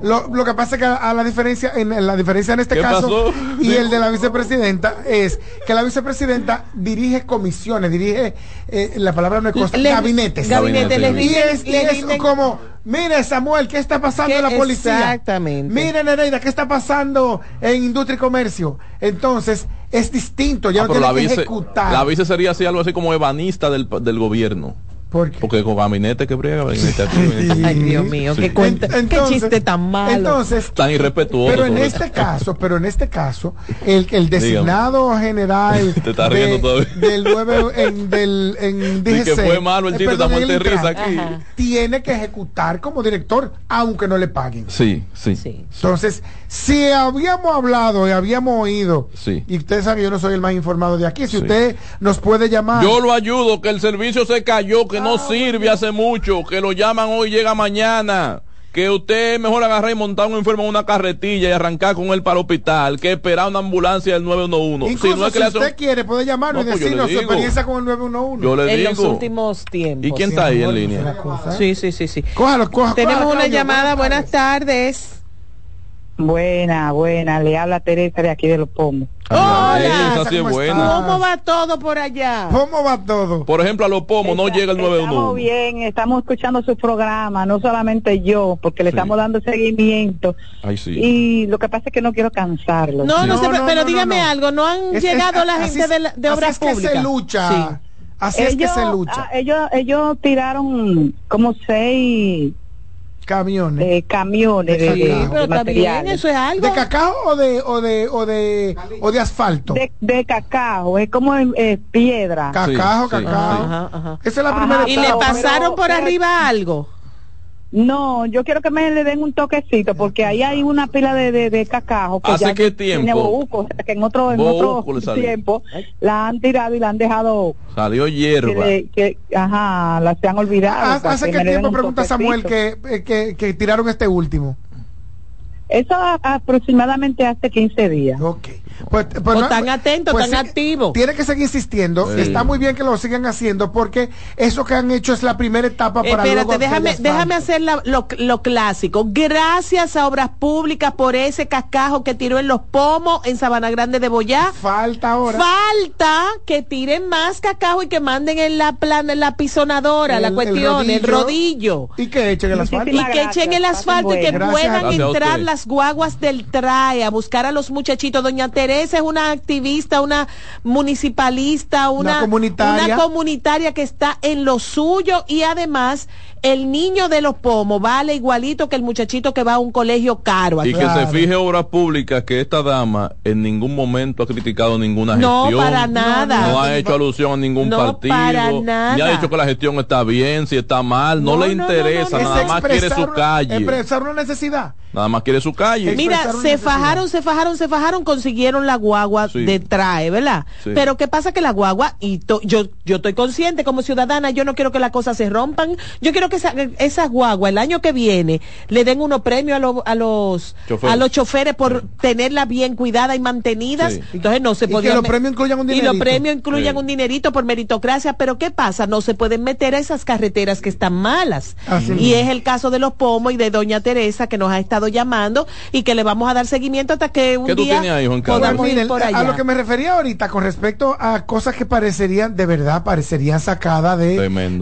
Lo, lo, que pasa es que a, la diferencia, en, la diferencia en este caso y el de la vicepresidenta es que la vicepresidenta dirige comisiones, dirige, eh, la palabra no es cosa, gabinetes. Gabinetes. y es, y es como Mire, Samuel, ¿qué está pasando en la policía? Exactamente. Mire, Nereida, ¿qué está pasando en industria y comercio? Entonces, es distinto, ya ah, no tiene que ejecutar. La vice sería así, algo así como ebanista del, del gobierno. Porque con gabinete que briega, [LAUGHS] gabinete Ay, Dios mío, qué, cuenta, qué chiste tan malo. Entonces, tan irrespetuoso. Pero en este caso, pero en este caso, el, el designado general [LAUGHS] Te está riendo del 9 en, del en DGC, que fue malo el chiste, estamos de risa aquí. Tiene que ejecutar como director, aunque no le paguen. Sí, sí. sí. Entonces, si habíamos hablado y habíamos oído, sí. y usted sabe, yo no soy el más informado de aquí, si usted nos puede llamar. Yo lo ayudo, que el servicio se cayó, que no sirve hace mucho, que lo llaman hoy, llega mañana. Que usted mejor agarrar y montar un enfermo en una carretilla y arrancar con él para el hospital que esperar una ambulancia del 911. Incluso si, no es que usted quiere, puede llamarnos y pues decirnos su experiencia con el 911. Yo le en digo. los últimos tiempos. ¿Y quién está ahí en línea? Sí, sí, sí, sí. Cójalo, cójalo, Tenemos una llamada, buenas tardes. Buena, buena. Le habla Teresa de aquí de Los Pomos. Hola, ¿cómo, va todo por allá? ¿Cómo va todo? Por ejemplo, a Los Pomos no llega el 911. Estamos bien, estamos escuchando su programa, no solamente yo, porque le estamos dando seguimiento. Ay, sí. Y lo que pasa es que no quiero cansarlo. No, no, pero dígame algo, ¿no han llegado la gente de, de obras públicas? Es que se lucha. Así es que se lucha. Ah, ellos, ellos tiraron como seis camiones. De camiones de, sí, pero también eso es algo. De cacao o de o de o de o de asfalto de, de cacao es como eh, piedra. Cacao cacao. Ajá, ajá. esa es la primera y le pasaron por arriba algo no, yo quiero que me le den un toquecito porque ahí hay una pila de, de, de que ¿Hace qué tiempo? que en otro, en otro tiempo la han tirado y la han dejado salió hierba que, ajá, la se han olvidado. ¿Hace qué tiempo pregunta Samuel que, que, que tiraron este último? Eso aproximadamente hace 15 días. Ok. Pues, pues, pues tan atentos, pues tan activos. Tiene que seguir insistiendo. Está muy bien que lo sigan haciendo porque eso que han hecho es la primera etapa para Espérate, déjame, déjame hacer lo, lo, clásico. Gracias a Obras Públicas por ese cascajo que tiró en los pomos en Sabana Grande de Boyá. Falta ahora. Falta que tiren más cascajo y que manden en la plana, en la pisonadora, la cuestión, el rodillo. Y que echen el asfalto. Y que echen el asfalto y que puedan entrar las guaguas del TRAE a buscar a los muchachitos. Doña Es una activista, una municipalista, una, comunitaria. que está en lo suyo y además el niño de los pomos vale igualito que el muchachito que va a un colegio caro. Y que se fije obras públicas que esta dama en ningún momento ha criticado ninguna gestión. No, para nada. No, ha hecho alusión a ningún partido. Para nada. Ni ha dicho que la gestión está bien, si está mal. No, le interesa, nada más quiere su calle. Expresar una necesidad. Nada más quiere su calle. Mira, se fajaron, se fajaron, se fajaron, consiguieron la guagua de trae, ¿verdad? Pero ¿qué pasa que la guagua, y yo, yo estoy consciente como ciudadana, yo no quiero que las cosas se rompan, yo quiero que esas guaguas el año que viene le den unos premios a, a los choferes. a los choferes por tenerla bien cuidada y mantenidas. Entonces no se puede. Y que los premios incluyan un dinerito. Y los premios incluyan un dinerito por meritocracia, pero ¿qué pasa? No se pueden meter a esas carreteras que están malas. y es el caso de los pomos y de doña Teresa que nos ha estado llamando y que le vamos a dar seguimiento hasta que un día podamos ir por allá. A lo que me refería ahorita con respecto a cosas que parecerían de verdad parecerían sacadas de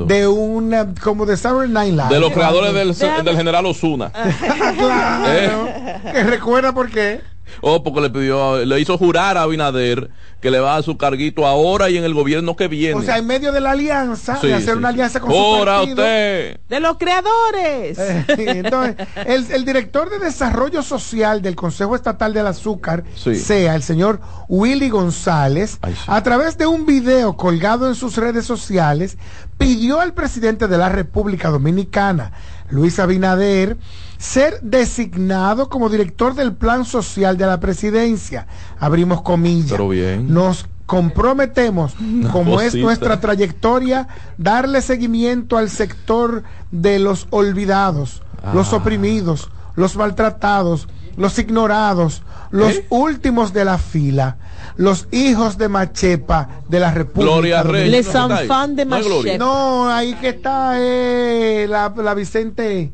de una como de Saturday Night Live. De los creadores del, del general Osuna. [LAUGHS] claro. ¿Eh? Que recuerda por qué. Oh, porque le pidió, le hizo jurar a Abinader que le va a dar su carguito ahora y en el gobierno que viene. O sea, en medio de la alianza, de hacer una alianza con su partido. usted! ¡De los creadores! Eh, [LAUGHS] entonces, el, director de Desarrollo Social del Consejo Estatal del Azúcar, sea el señor Willy González, a través de un video colgado en sus redes sociales, pidió al presidente de la República Dominicana, Luis Abinader, ser designado como director del plan social de la presidencia. Abrimos comillas. Pero bien. Nos comprometemos, [LAUGHS] como es nuestra trayectoria, darle seguimiento al sector de los olvidados, los ah. oprimidos, los maltratados, los ignorados, los ¿Eh? últimos de la fila, los hijos de Machepa de la República. Gloria Les fan de Machepa. No, ahí que está eh, la, la Vicente.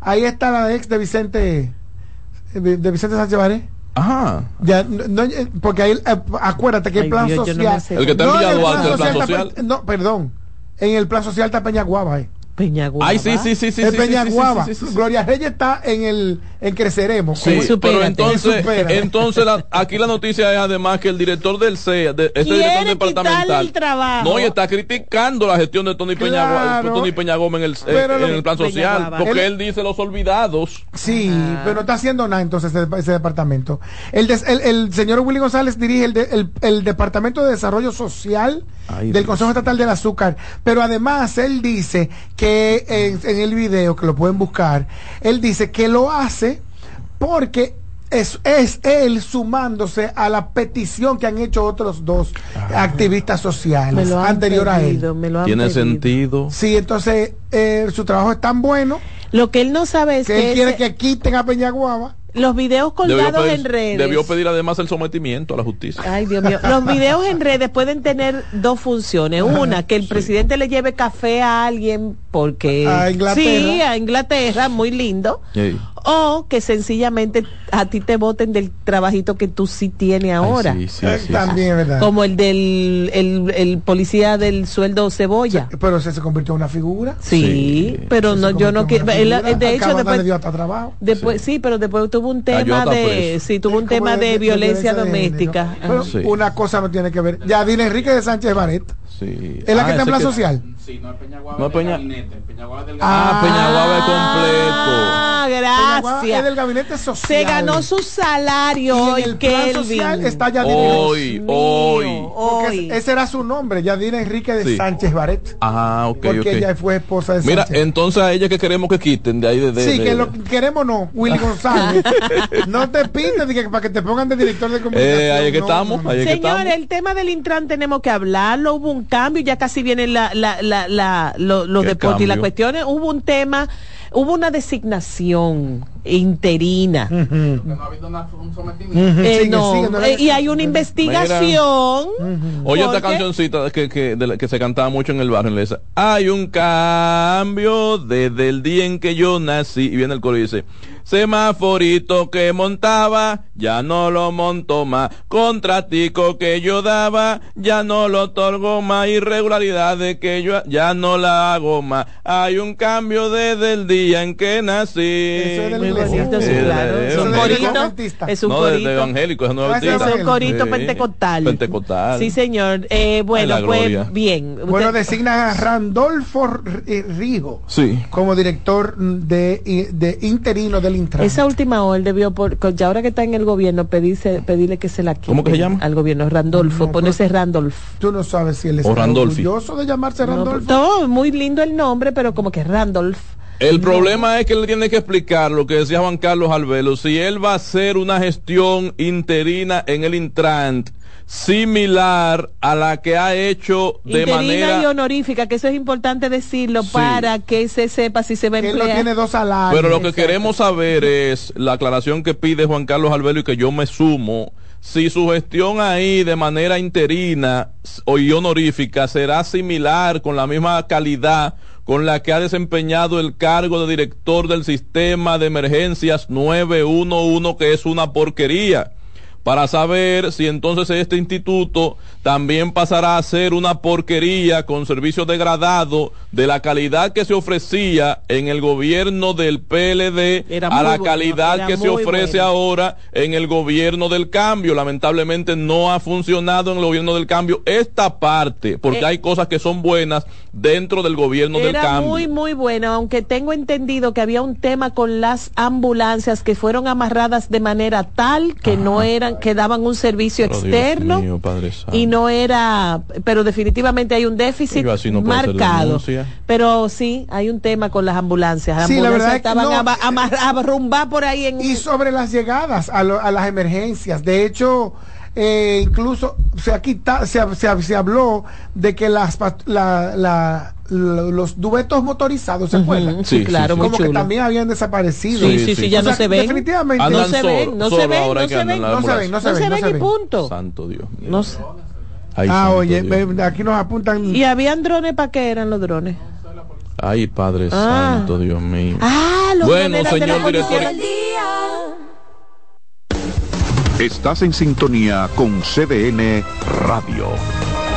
Ahí está la ex de Vicente, de Vicente Sánchez Baré. Ajá. Ya, no, eh, porque ahí, eh, acuérdate que el plan social. el que ha enviado antes del plan social. no, perdón. En el plan social está Peña Guava. Eh. Peñaguaba. Ay, sí, sí, sí, sí. El Peñaguaba. Gloria Reyes está en el en Creceremos. Sí, pero entonces, entonces aquí la noticia es además que el director del CEA, de, este director departamental, el trabajo. no, y está criticando la gestión de Tony Peña, Tony Peña Gómez en el, en el plan social, porque él, dice los olvidados. Sí, pero no está haciendo nada entonces ese, departamento. El, el, señor Willy González dirige el, el, Departamento de Desarrollo Social del Consejo Estatal del Azúcar, pero además él dice que en, el video, que lo pueden buscar, él dice que lo hace porque es, es él sumándose a la petición que han hecho otros dos ah. activistas sociales anterior a él. Tiene sentido. Sí, entonces eh, su trabajo es tan bueno. Lo que él no sabe es que, él quiere que quiten a Peñaguaba los videos colgados en redes. Debió pedir además el sometimiento a la justicia. Ay, Dios mío. Los videos en redes pueden tener dos funciones. Una, que el presidente le lleve café a alguien porque... A Inglaterra. Sí, a Inglaterra, muy lindo. O que sencillamente a ti te voten del trabajito que tú sí tienes ahora. sí, sí, También, ¿verdad? Como el del el, policía del sueldo cebolla. pero se, se convirtió en una figura. Sí, pero no, yo no quiero... De hecho, después... Dio hasta trabajo. Después, sí. pero después tuvo un tema de... Sí, tuvo un tema de, violencia, doméstica. una cosa no tiene que ver. Ya, dile Enrique de Sánchez Baret. Sí. ¿Es la que ah, está en plan social? Sí, no es Peñaguaba, no es Peña... gabinete. Peñaguaba del ah, Peñaguaba es completo. Ah, gracias. Es del gabinete social. Se ganó su salario y en el plan social está Yadira Hoy, hoy. Porque ese era su nombre, Yadira Enrique de Sánchez Baret. Ajá, ok, Porque ella fue esposa de Mira, entonces a ella que queremos que quiten de ahí de, Sí, que lo queremos no, Willy González. [LAUGHS] no te pintes para que te pongan de director de comunicación. Eh, ahí que estamos, ahí Señor, estamos. el tema del Intran tenemos que hablarlo, hubo un cambio, ya casi vienen la, la, la la, los deportes y las cuestiones, hubo un tema, hubo una designación interina. y hay una investigación. Oye, esta cancioncita que, que, se cantaba mucho en el barrio. Hay un cambio desde el día en que yo nací. Y viene el coro y dice Semaforito que montaba, ya no lo monto más. Contratico que yo daba, ya no lo otorgo más. Irregularidades que yo ya no la hago más. Hay un cambio desde el día en que nací. Eso es, bonito, sí, claro. Es un corito. Es un corito. evangélico, es, un corito pentecostal. Pentecostal. Sí, señor. Eh, bueno, pues bien. Bueno, designa a Randolfo Rijo sí. como director de, de interino del esa última hora él debió, por, ya ahora que está en el gobierno, pedirse, pedirle que se la quite. ¿Cómo que se llama? Al gobierno, Randolfo, no, ponerse Randolph. Tú no sabes si él es orgulloso de llamarse Randolfo. No, muy lindo el nombre, pero como que Randolph. El problema es que él tiene que explicar lo que decía Juan Carlos Albelo, si él va a hacer una gestión interina en el Intrant similar a la que ha hecho de Interina manera y honorífica, que eso es importante decirlo para que se sepa si se va a Él emplear. no tiene dos salarios. Pero lo que queremos saber es la aclaración que pide Juan Carlos Albelo y que yo me sumo. Si su gestión ahí de manera interina o y honorífica será similar con la misma calidad con la que ha desempeñado el cargo de director del sistema de emergencias 911, que es una porquería para saber si entonces este instituto también pasará a ser una porquería con servicios degradados de la calidad que se ofrecía en el gobierno del PLD Era a la calidad era que se ofrece bueno. ahora en el gobierno del cambio. Lamentablemente no ha funcionado en el gobierno del cambio esta parte, porque Eh, hay cosas que son buenas dentro del gobierno del Era cambio. muy, muy bueno, aunque tengo entendido que había un tema con las ambulancias que fueron amarradas de manera tal que no eran, que daban un servicio Pero, externo mío, Padre Santo. y no era, pero definitivamente hay un déficit no marcado. Pero sí, hay un tema con las ambulancias. Las Sí, la ambulancias verdad es que estaban no. ama- amar- arrumbar por ahí en y sobre las llegadas a, lo- a las emergencias. De hecho, eh, incluso se, ha quita- se, se ha- se habló de que las la- la- los duetos motorizados se acuerdan. sí, Sí, claro, sí, como que chulo. también habían desaparecido. Sí, sí, sí, ya O no sea, se ven. Definitivamente no se ven, no se ven, no se ven, no se ven, no se no ven, se no ven se y ven. punto. Santo Dios mío. No sé. Ay, ah, oye, Dios. aquí nos apuntan. Y habían drones para qué eran los drones. Ay, Padre Ah. Santo, Dios mío. Ah, los Bueno, señor director. Estás en sintonía con CDN Radio.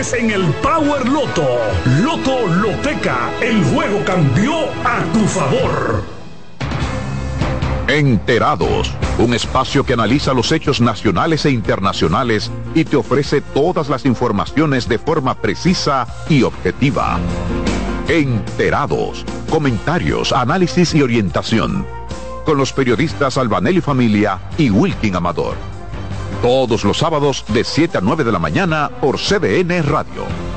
en el Power Loto. Loto Loteca, el juego cambió a tu favor. Enterados, un espacio que analiza los hechos nacionales e internacionales y te ofrece todas las informaciones de forma precisa y objetiva. Enterados, comentarios, análisis y orientación. Con los periodistas Albanelli Familia y Wilkin Amador. Todos los sábados de 7 a 9 de la mañana por CDN Radio.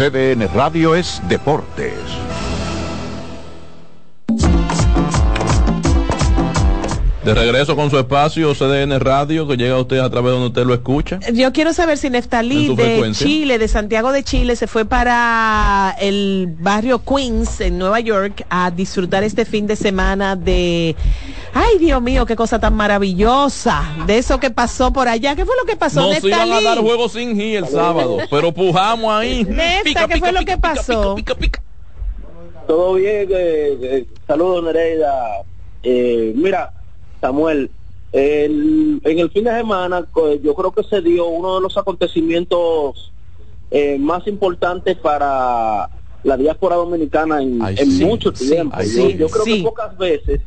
CDN Radio es Deportes. De regreso con su espacio CDN Radio que llega a usted a través de donde usted lo escucha. Yo quiero saber si Neftalí de frecuencia. Chile, de Santiago de Chile, se fue para el barrio Queens en Nueva York a disfrutar este fin de semana de, ay Dios mío, qué cosa tan maravillosa, de eso que pasó por allá. ¿Qué fue lo que pasó, Nos iban a Neftalí? dar juegos sin G el sábado, pero pujamos ahí. Nefta, ¿qué fue lo que pasó? Todo bien, eh, eh, saludos Nereida. Eh, mira, Samuel, el- en el fin de semana yo creo que se dio uno de los acontecimientos eh, más importantes para la diáspora dominicana en, Ay, en sí, mucho sí, tiempo. ay, yo, sí, yo creo sí. que pocas veces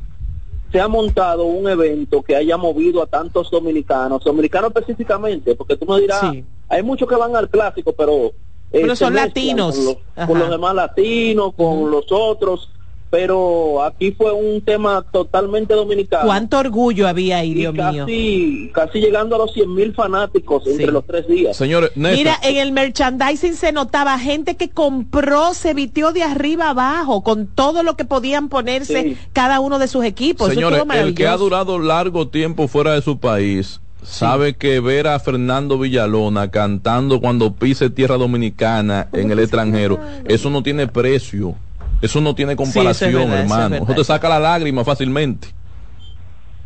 se ha montado un evento que haya movido a tantos dominicanos, dominicanos específicamente, porque tú me dirás, Sí. hay muchos que van al clásico, pero... eh, Pero son latinos. Con los, Ajá. con los demás latinos, con los otros, pero aquí fue un tema totalmente dominicano. ¿Cuánto orgullo había ahí, Dios casi, mío? Casi llegando a los 100 mil fanáticos entre los tres días. Señores, Mira, en el merchandising se notaba gente que compró, se vistió de arriba abajo con todo lo que podían ponerse cada uno de sus equipos. Señores, el que ha durado largo tiempo fuera de su país sabe que ver a Fernando Villalona cantando cuando pise tierra dominicana en el extranjero, eso no tiene precio. Eso no tiene comparación, hermano. Eso, te saca la lágrima fácilmente.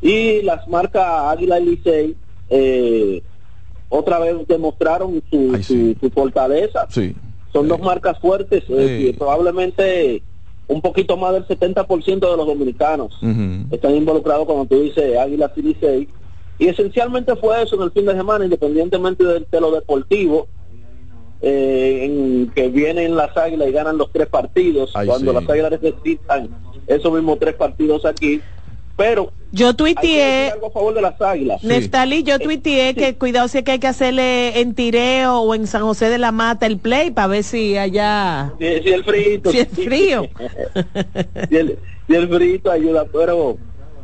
Y las marcas Águila y Licey eh, otra vez demostraron su, su, fortaleza. Sí. Son dos marcas fuertes eh, probablemente un poquito más del 70% de los dominicanos están involucrados, como tú dices, Águila y Licey. Y esencialmente fue eso en el fin de semana, independientemente de, de lo deportivo eh, en que vienen las águilas y ganan los tres partidos, cuando las águilas necesitan esos mismos tres partidos aquí. Pero yo tuiteé algo a favor de las águilas. Yo tuiteé que cuidado si que hay que hacerle en Tireo o en San José de la Mata el play para ver si allá. Si, el frío. [LAUGHS] Si el frío. si, el, si el frío ayuda, pero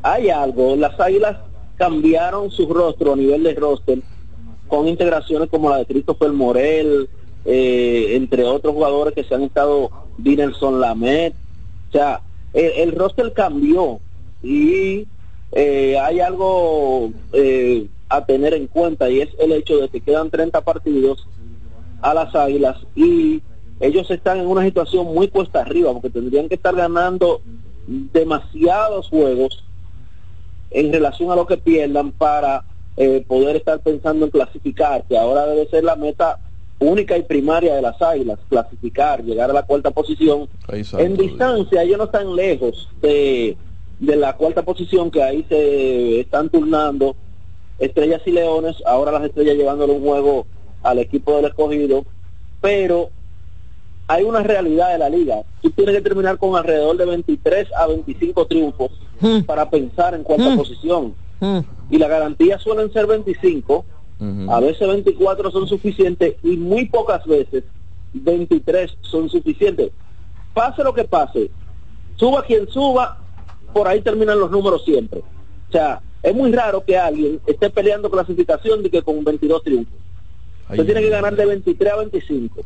hay algo. Las águilas cambiaron su rostro a nivel de roster con integraciones como la de Christopher Morel, eh, entre otros jugadores que se han estado, Dinelson Lamet, o sea, el, roster cambió y eh, hay algo eh, a tener en cuenta y es el hecho de que quedan 30 partidos a las Águilas y ellos están en una situación muy cuesta arriba porque tendrían que estar ganando demasiados juegos en relación a lo que pierdan para poder estar pensando en clasificar, que ahora debe ser la meta única y primaria de las Águilas, clasificar, llegar a la cuarta posición. En distancia, ellos no están lejos de, de la cuarta posición, que ahí se están turnando Estrellas y Leones, ahora las Estrellas llevándole un juego al equipo del escogido, pero hay una realidad de la liga. Tú tienes que terminar con alrededor de 23 a 25 triunfos hmm. para pensar en cuarta hmm. posición. Hmm. Y la garantía suelen ser 25 a veces 24 son suficientes y muy pocas veces 23 son suficientes. Pase lo que pase, suba quien suba, por ahí terminan los números siempre. O sea, es muy raro que alguien esté peleando clasificación de que con 22 triunfos. Usted tiene que ganar de 23 a 25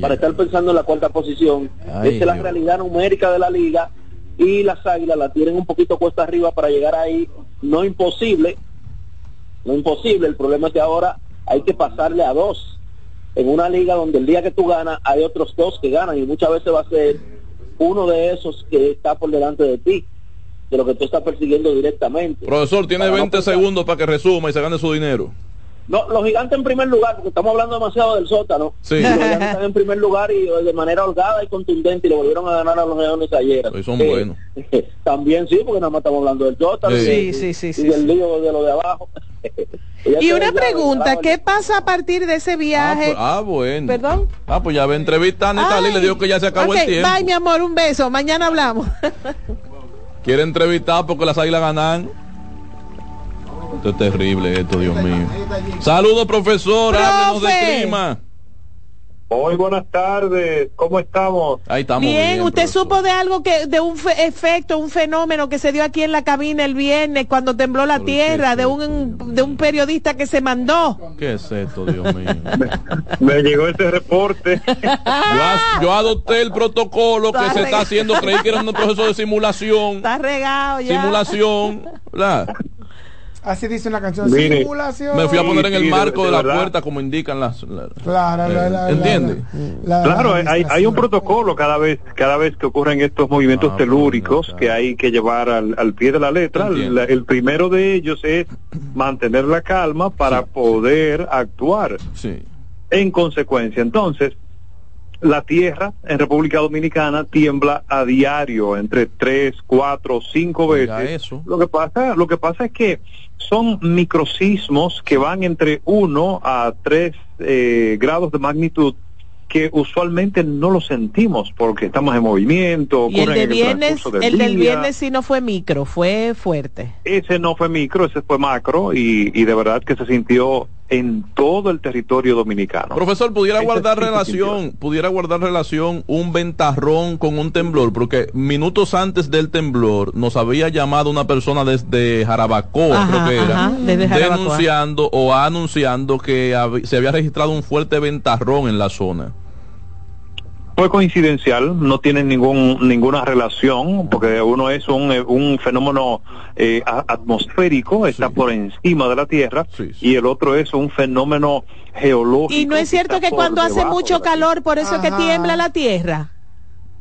para estar pensando en la cuarta posición. Esa es la realidad numérica de la liga y las águilas la tienen un poquito cuesta arriba para llegar ahí. No imposible, no imposible, el problema es que ahora hay que pasarle a dos. En una liga donde el día que tú ganas hay otros dos que ganan y muchas veces va a ser uno de esos que está por delante de ti, de lo que tú estás persiguiendo directamente. Profesor, tiene 20 segundos para que resuma y se gane su dinero. No, los gigantes en primer lugar, porque estamos hablando demasiado del sótano. Sí. Los gigantes están en primer lugar y de manera holgada y contundente y le volvieron a ganar a los leones ayer. Hoy son buenos. También sí, porque nada más estamos hablando del sótano. Sí, sí, sí. Y del lío de lo de abajo. [LAUGHS] y una pregunta, ¿qué pasa a partir de ese viaje? Ah, pues, bueno. ¿Perdón? Ah, pues ya ve entrevista a Natalia y le digo que ya se acabó el tiempo. Bye, mi amor, un beso. Mañana hablamos. Quiere entrevistar porque las águilas ganan. Esto es terrible, esto, Dios mío. Saludos, profesor. Háblenos de clima. Muy buenas tardes, ¿cómo estamos? Ahí estamos. Bien, ¿usted supo de algo que, de un efecto, un fenómeno que se dio aquí en la cabina el viernes cuando tembló la tierra, de un, de un periodista que se mandó? ¿Qué es esto, Dios mío? [LAUGHS] me, llegó ese reporte. [LAUGHS] yo, adopté el protocolo que se está haciendo, creí que era un proceso de simulación. Está regado ya. Simulación, ¿verdad? Así dice una canción. Simulación. Me fui a poner en el marco de, la puerta como indican las. claro, eh, ¿entiende? claro, hay, hay, un protocolo cada vez cada vez que ocurren estos movimientos ah, telúricos que hay que llevar al, al pie de la letra. el primero de ellos es mantener la calma para poder actuar. Sí. En consecuencia, entonces, la tierra en República Dominicana tiembla a diario entre tres, cuatro, cinco veces. Lo que pasa, lo que pasa es que son microsismos que van entre uno a tres eh, grados de magnitud que usualmente no lo sentimos porque estamos en movimiento. Y el de viernes, el del viernes sí no fue micro, fue fuerte. Ese no fue micro, ese fue macro y, y de verdad que se sintió en todo el territorio dominicano. Profesor, pudiera guardar relación, pudiera guardar relación un ventarrón con un temblor, porque minutos antes del temblor nos había llamado una persona desde Jarabacoa, creo que era, denunciando o anunciando que se había registrado un fuerte ventarrón en la zona fue coincidencial, no tiene ningún, ninguna relación, porque uno es un, un fenómeno eh, atmosférico, está por encima de la Tierra, y el otro es un fenómeno geológico. Y no es cierto que, cuando hace mucho calor, por eso es que tiembla la Tierra.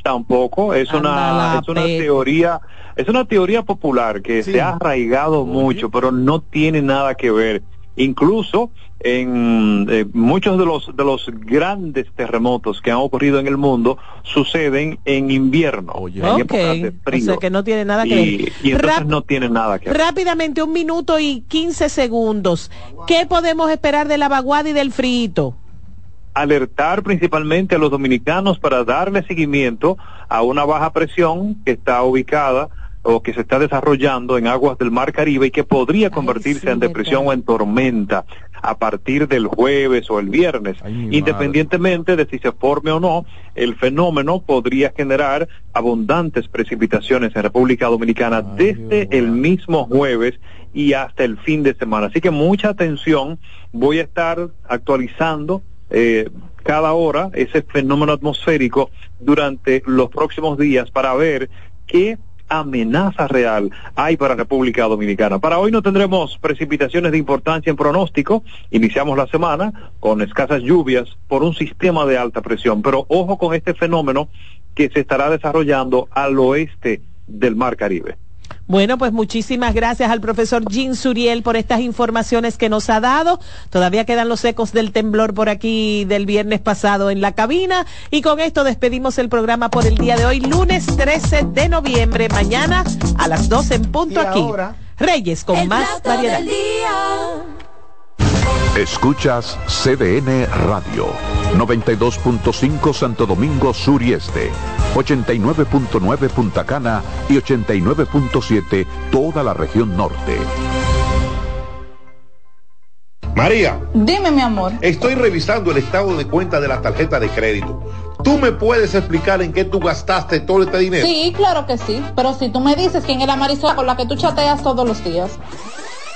Tampoco, es una, es una teoría, es una teoría popular que se ha arraigado mucho, pero no tiene nada que ver Incluso en eh, muchos de los de los grandes terremotos que han ocurrido en el mundo suceden en invierno, en épocas de frío. O sea que no tiene nada que ver. Y entonces no tiene nada que ver. Rápidamente, un minuto y quince segundos. ¿Qué podemos esperar de la vaguada y del frito? alertar principalmente a los dominicanos para darle seguimiento a una baja presión que está ubicada o que se está desarrollando en aguas del Mar Caribe y que podría convertirse en depresión o en tormenta a partir del jueves o el viernes. Independientemente de si se forme o no, el fenómeno podría generar abundantes precipitaciones en República Dominicana desde el mismo jueves y hasta el fin de semana. Así que mucha atención, voy a estar actualizando eh, cada hora ese fenómeno atmosférico durante los próximos días para ver qué amenaza real hay para República Dominicana. Para hoy no tendremos precipitaciones de importancia en pronóstico. Iniciamos la semana con escasas lluvias por un sistema de alta presión. Pero ojo con este fenómeno que se estará desarrollando al oeste del Mar Caribe. Bueno, pues muchísimas gracias al profesor Jean Suriel por estas informaciones que nos ha dado. Todavía quedan los ecos del temblor por aquí del viernes pasado en la cabina. Y con esto despedimos el programa por el día de hoy, lunes 13 de noviembre, mañana a las 12 en punto aquí. Reyes con más variedad. Escuchas CDN Radio, 92.5 Santo Domingo Sur y Este, 89.9 Punta Cana y 89.7 toda la región norte. María. Dime, mi amor. Estoy revisando el estado de cuenta de la tarjeta de crédito. ¿Tú me puedes explicar en qué tú gastaste todo este dinero? Sí, claro que sí. Pero si tú me dices quién es la Marisol con la que tú chateas todos los días.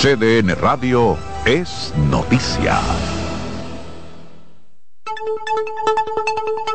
CDN Radio es noticia.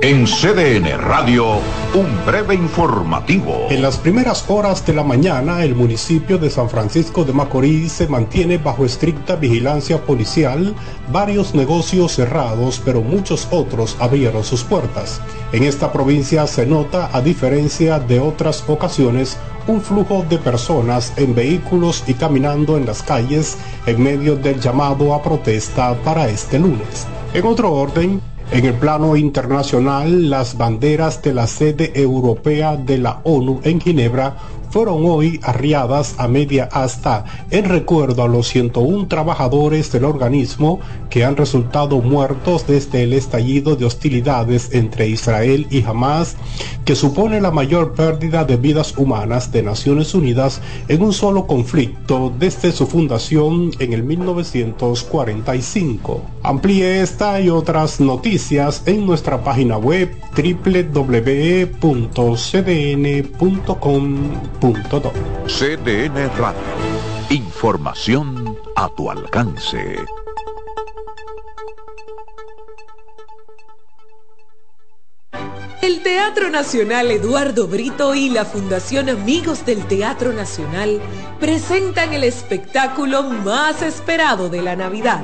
En CDN Radio, un breve informativo. En las primeras horas de la mañana, el municipio de San Francisco de Macorís se mantiene bajo estricta vigilancia policial, varios negocios cerrados, pero muchos otros abrieron sus puertas. En esta provincia se nota, a diferencia de otras ocasiones, un flujo de personas en vehículos y caminando en las calles en medio del llamado a protesta para este lunes. En otro orden, en el plano internacional, las banderas de la sede europea de la ONU en Ginebra fueron hoy arriadas a media asta en recuerdo a los 101 trabajadores del organismo que han resultado muertos desde el estallido de hostilidades entre Israel y Hamas, que supone la mayor pérdida de vidas humanas de Naciones Unidas en un solo conflicto desde su fundación en el 1945. Amplíe esta y otras noticias en nuestra página web www.cdn.com CDN Radio. Información a tu alcance. El Teatro Nacional Eduardo Brito y la Fundación Amigos del Teatro Nacional presentan el espectáculo más esperado de la Navidad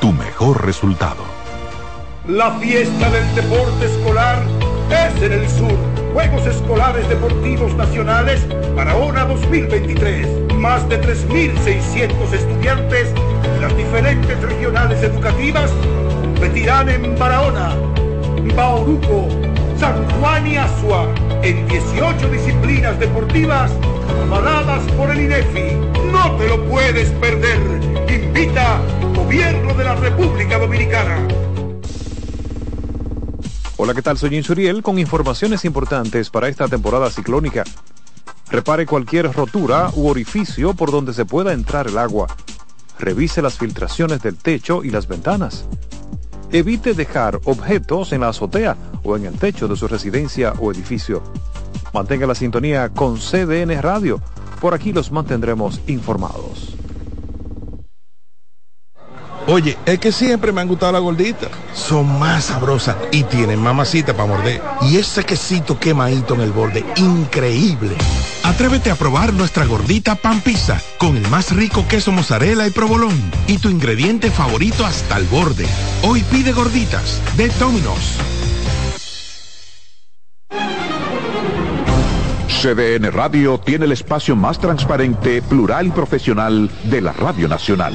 tu mejor resultado. La fiesta del deporte escolar es en el sur. Juegos Escolares Deportivos Nacionales Barahona 2023. Más de 3.600 estudiantes de las diferentes regionales educativas competirán en Barahona, Bauruco, San Juan y Asua en 18 disciplinas deportivas avaladas por el INEFI. No te lo puedes perder. Invita Gobierno de la República Dominicana. Hola, ¿qué tal? Soy Insuriel con informaciones importantes para esta temporada ciclónica. Repare cualquier rotura u orificio por donde se pueda entrar el agua. Revise las filtraciones del techo y las ventanas. Evite dejar objetos en la azotea o en el techo de su residencia o edificio. Mantenga la sintonía con CDN Radio. Por aquí los mantendremos informados. Oye, es que siempre me han gustado las gorditas. Son más sabrosas y tienen mamacita para morder. Y ese quesito quemadito en el borde, increíble. Atrévete a probar nuestra gordita pan pizza con el más rico queso mozzarella y provolón y tu ingrediente favorito hasta el borde. Hoy pide gorditas de Domino's. CDN Radio tiene el espacio más transparente, plural y profesional de la Radio Nacional.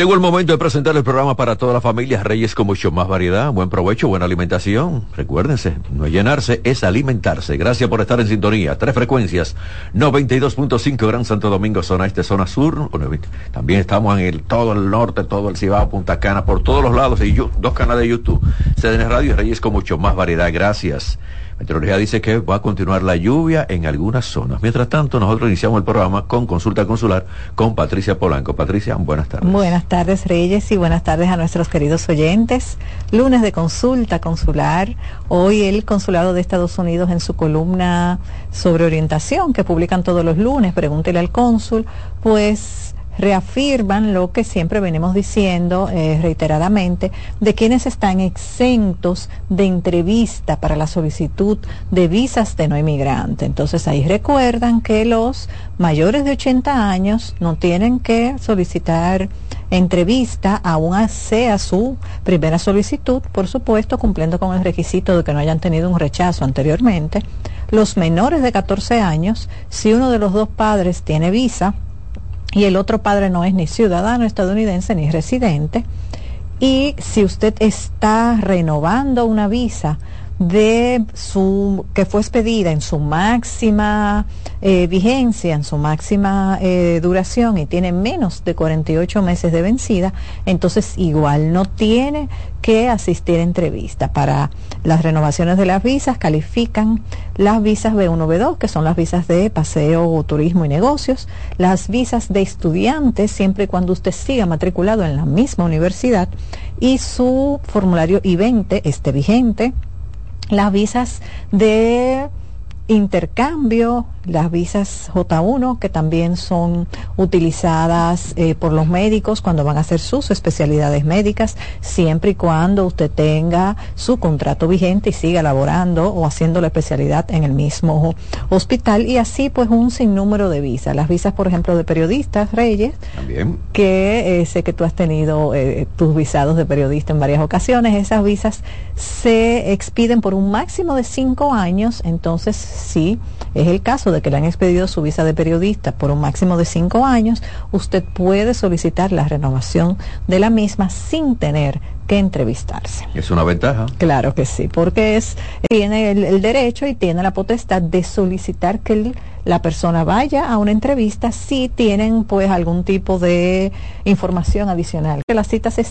Llegó el momento de presentar el programa para toda la familia Reyes con mucho más variedad, buen provecho, buena alimentación. Recuérdense, no llenarse, es alimentarse. Gracias por estar en sintonía. Tres frecuencias, 92.5 Gran Santo Domingo, zona este, zona sur. También estamos en el, todo el norte, todo el Cibao, Punta Cana, por todos los lados. Y dos canales de YouTube, CDN Radio y Reyes con mucho más variedad. Gracias. Meteorología dice que va a continuar la lluvia en algunas zonas. Mientras tanto, nosotros iniciamos el programa con consulta consular con Patricia Polanco. Patricia, buenas tardes. Buenas tardes, Reyes, y buenas tardes a nuestros queridos oyentes. Lunes de consulta consular. Hoy el Consulado de Estados Unidos en su columna sobre orientación que publican todos los lunes, pregúntele al cónsul, pues reafirman lo que siempre venimos diciendo eh, reiteradamente de quienes están exentos de entrevista para la solicitud de visas de no inmigrante. Entonces ahí recuerdan que los mayores de 80 años no tienen que solicitar entrevista, aún sea su primera solicitud, por supuesto, cumpliendo con el requisito de que no hayan tenido un rechazo anteriormente. Los menores de 14 años, si uno de los dos padres tiene visa y el otro padre no es ni ciudadano estadounidense ni residente, y si usted está renovando una visa de su que fue expedida en su máxima eh, vigencia, en su máxima eh, duración y tiene menos de 48 meses de vencida, entonces igual no tiene que asistir a entrevista. Para las renovaciones de las visas califican las visas B1, B2, que son las visas de paseo, turismo y negocios, las visas de estudiantes, siempre y cuando usted siga matriculado en la misma universidad y su formulario I-20 esté vigente las visas de intercambio, las visas J1, que también son utilizadas eh, por los médicos cuando van a hacer sus especialidades médicas, siempre y cuando usted tenga su contrato vigente y siga laborando o haciendo la especialidad en el mismo hospital. Y así pues un sinnúmero de visas. Las visas, por ejemplo, de periodistas, Reyes, también. que eh, sé que tú has tenido eh, tus visados de periodista en varias ocasiones, esas visas se expiden por un máximo de cinco años, entonces sí, es el caso de que le han expedido su visa de periodista por un máximo de cinco años, usted puede solicitar la renovación de la misma sin tener que entrevistarse. Es una ventaja. Claro que sí, porque es tiene el, derecho y tiene la potestad de solicitar que la persona vaya a una entrevista si tienen pues algún tipo de información adicional. Que las citas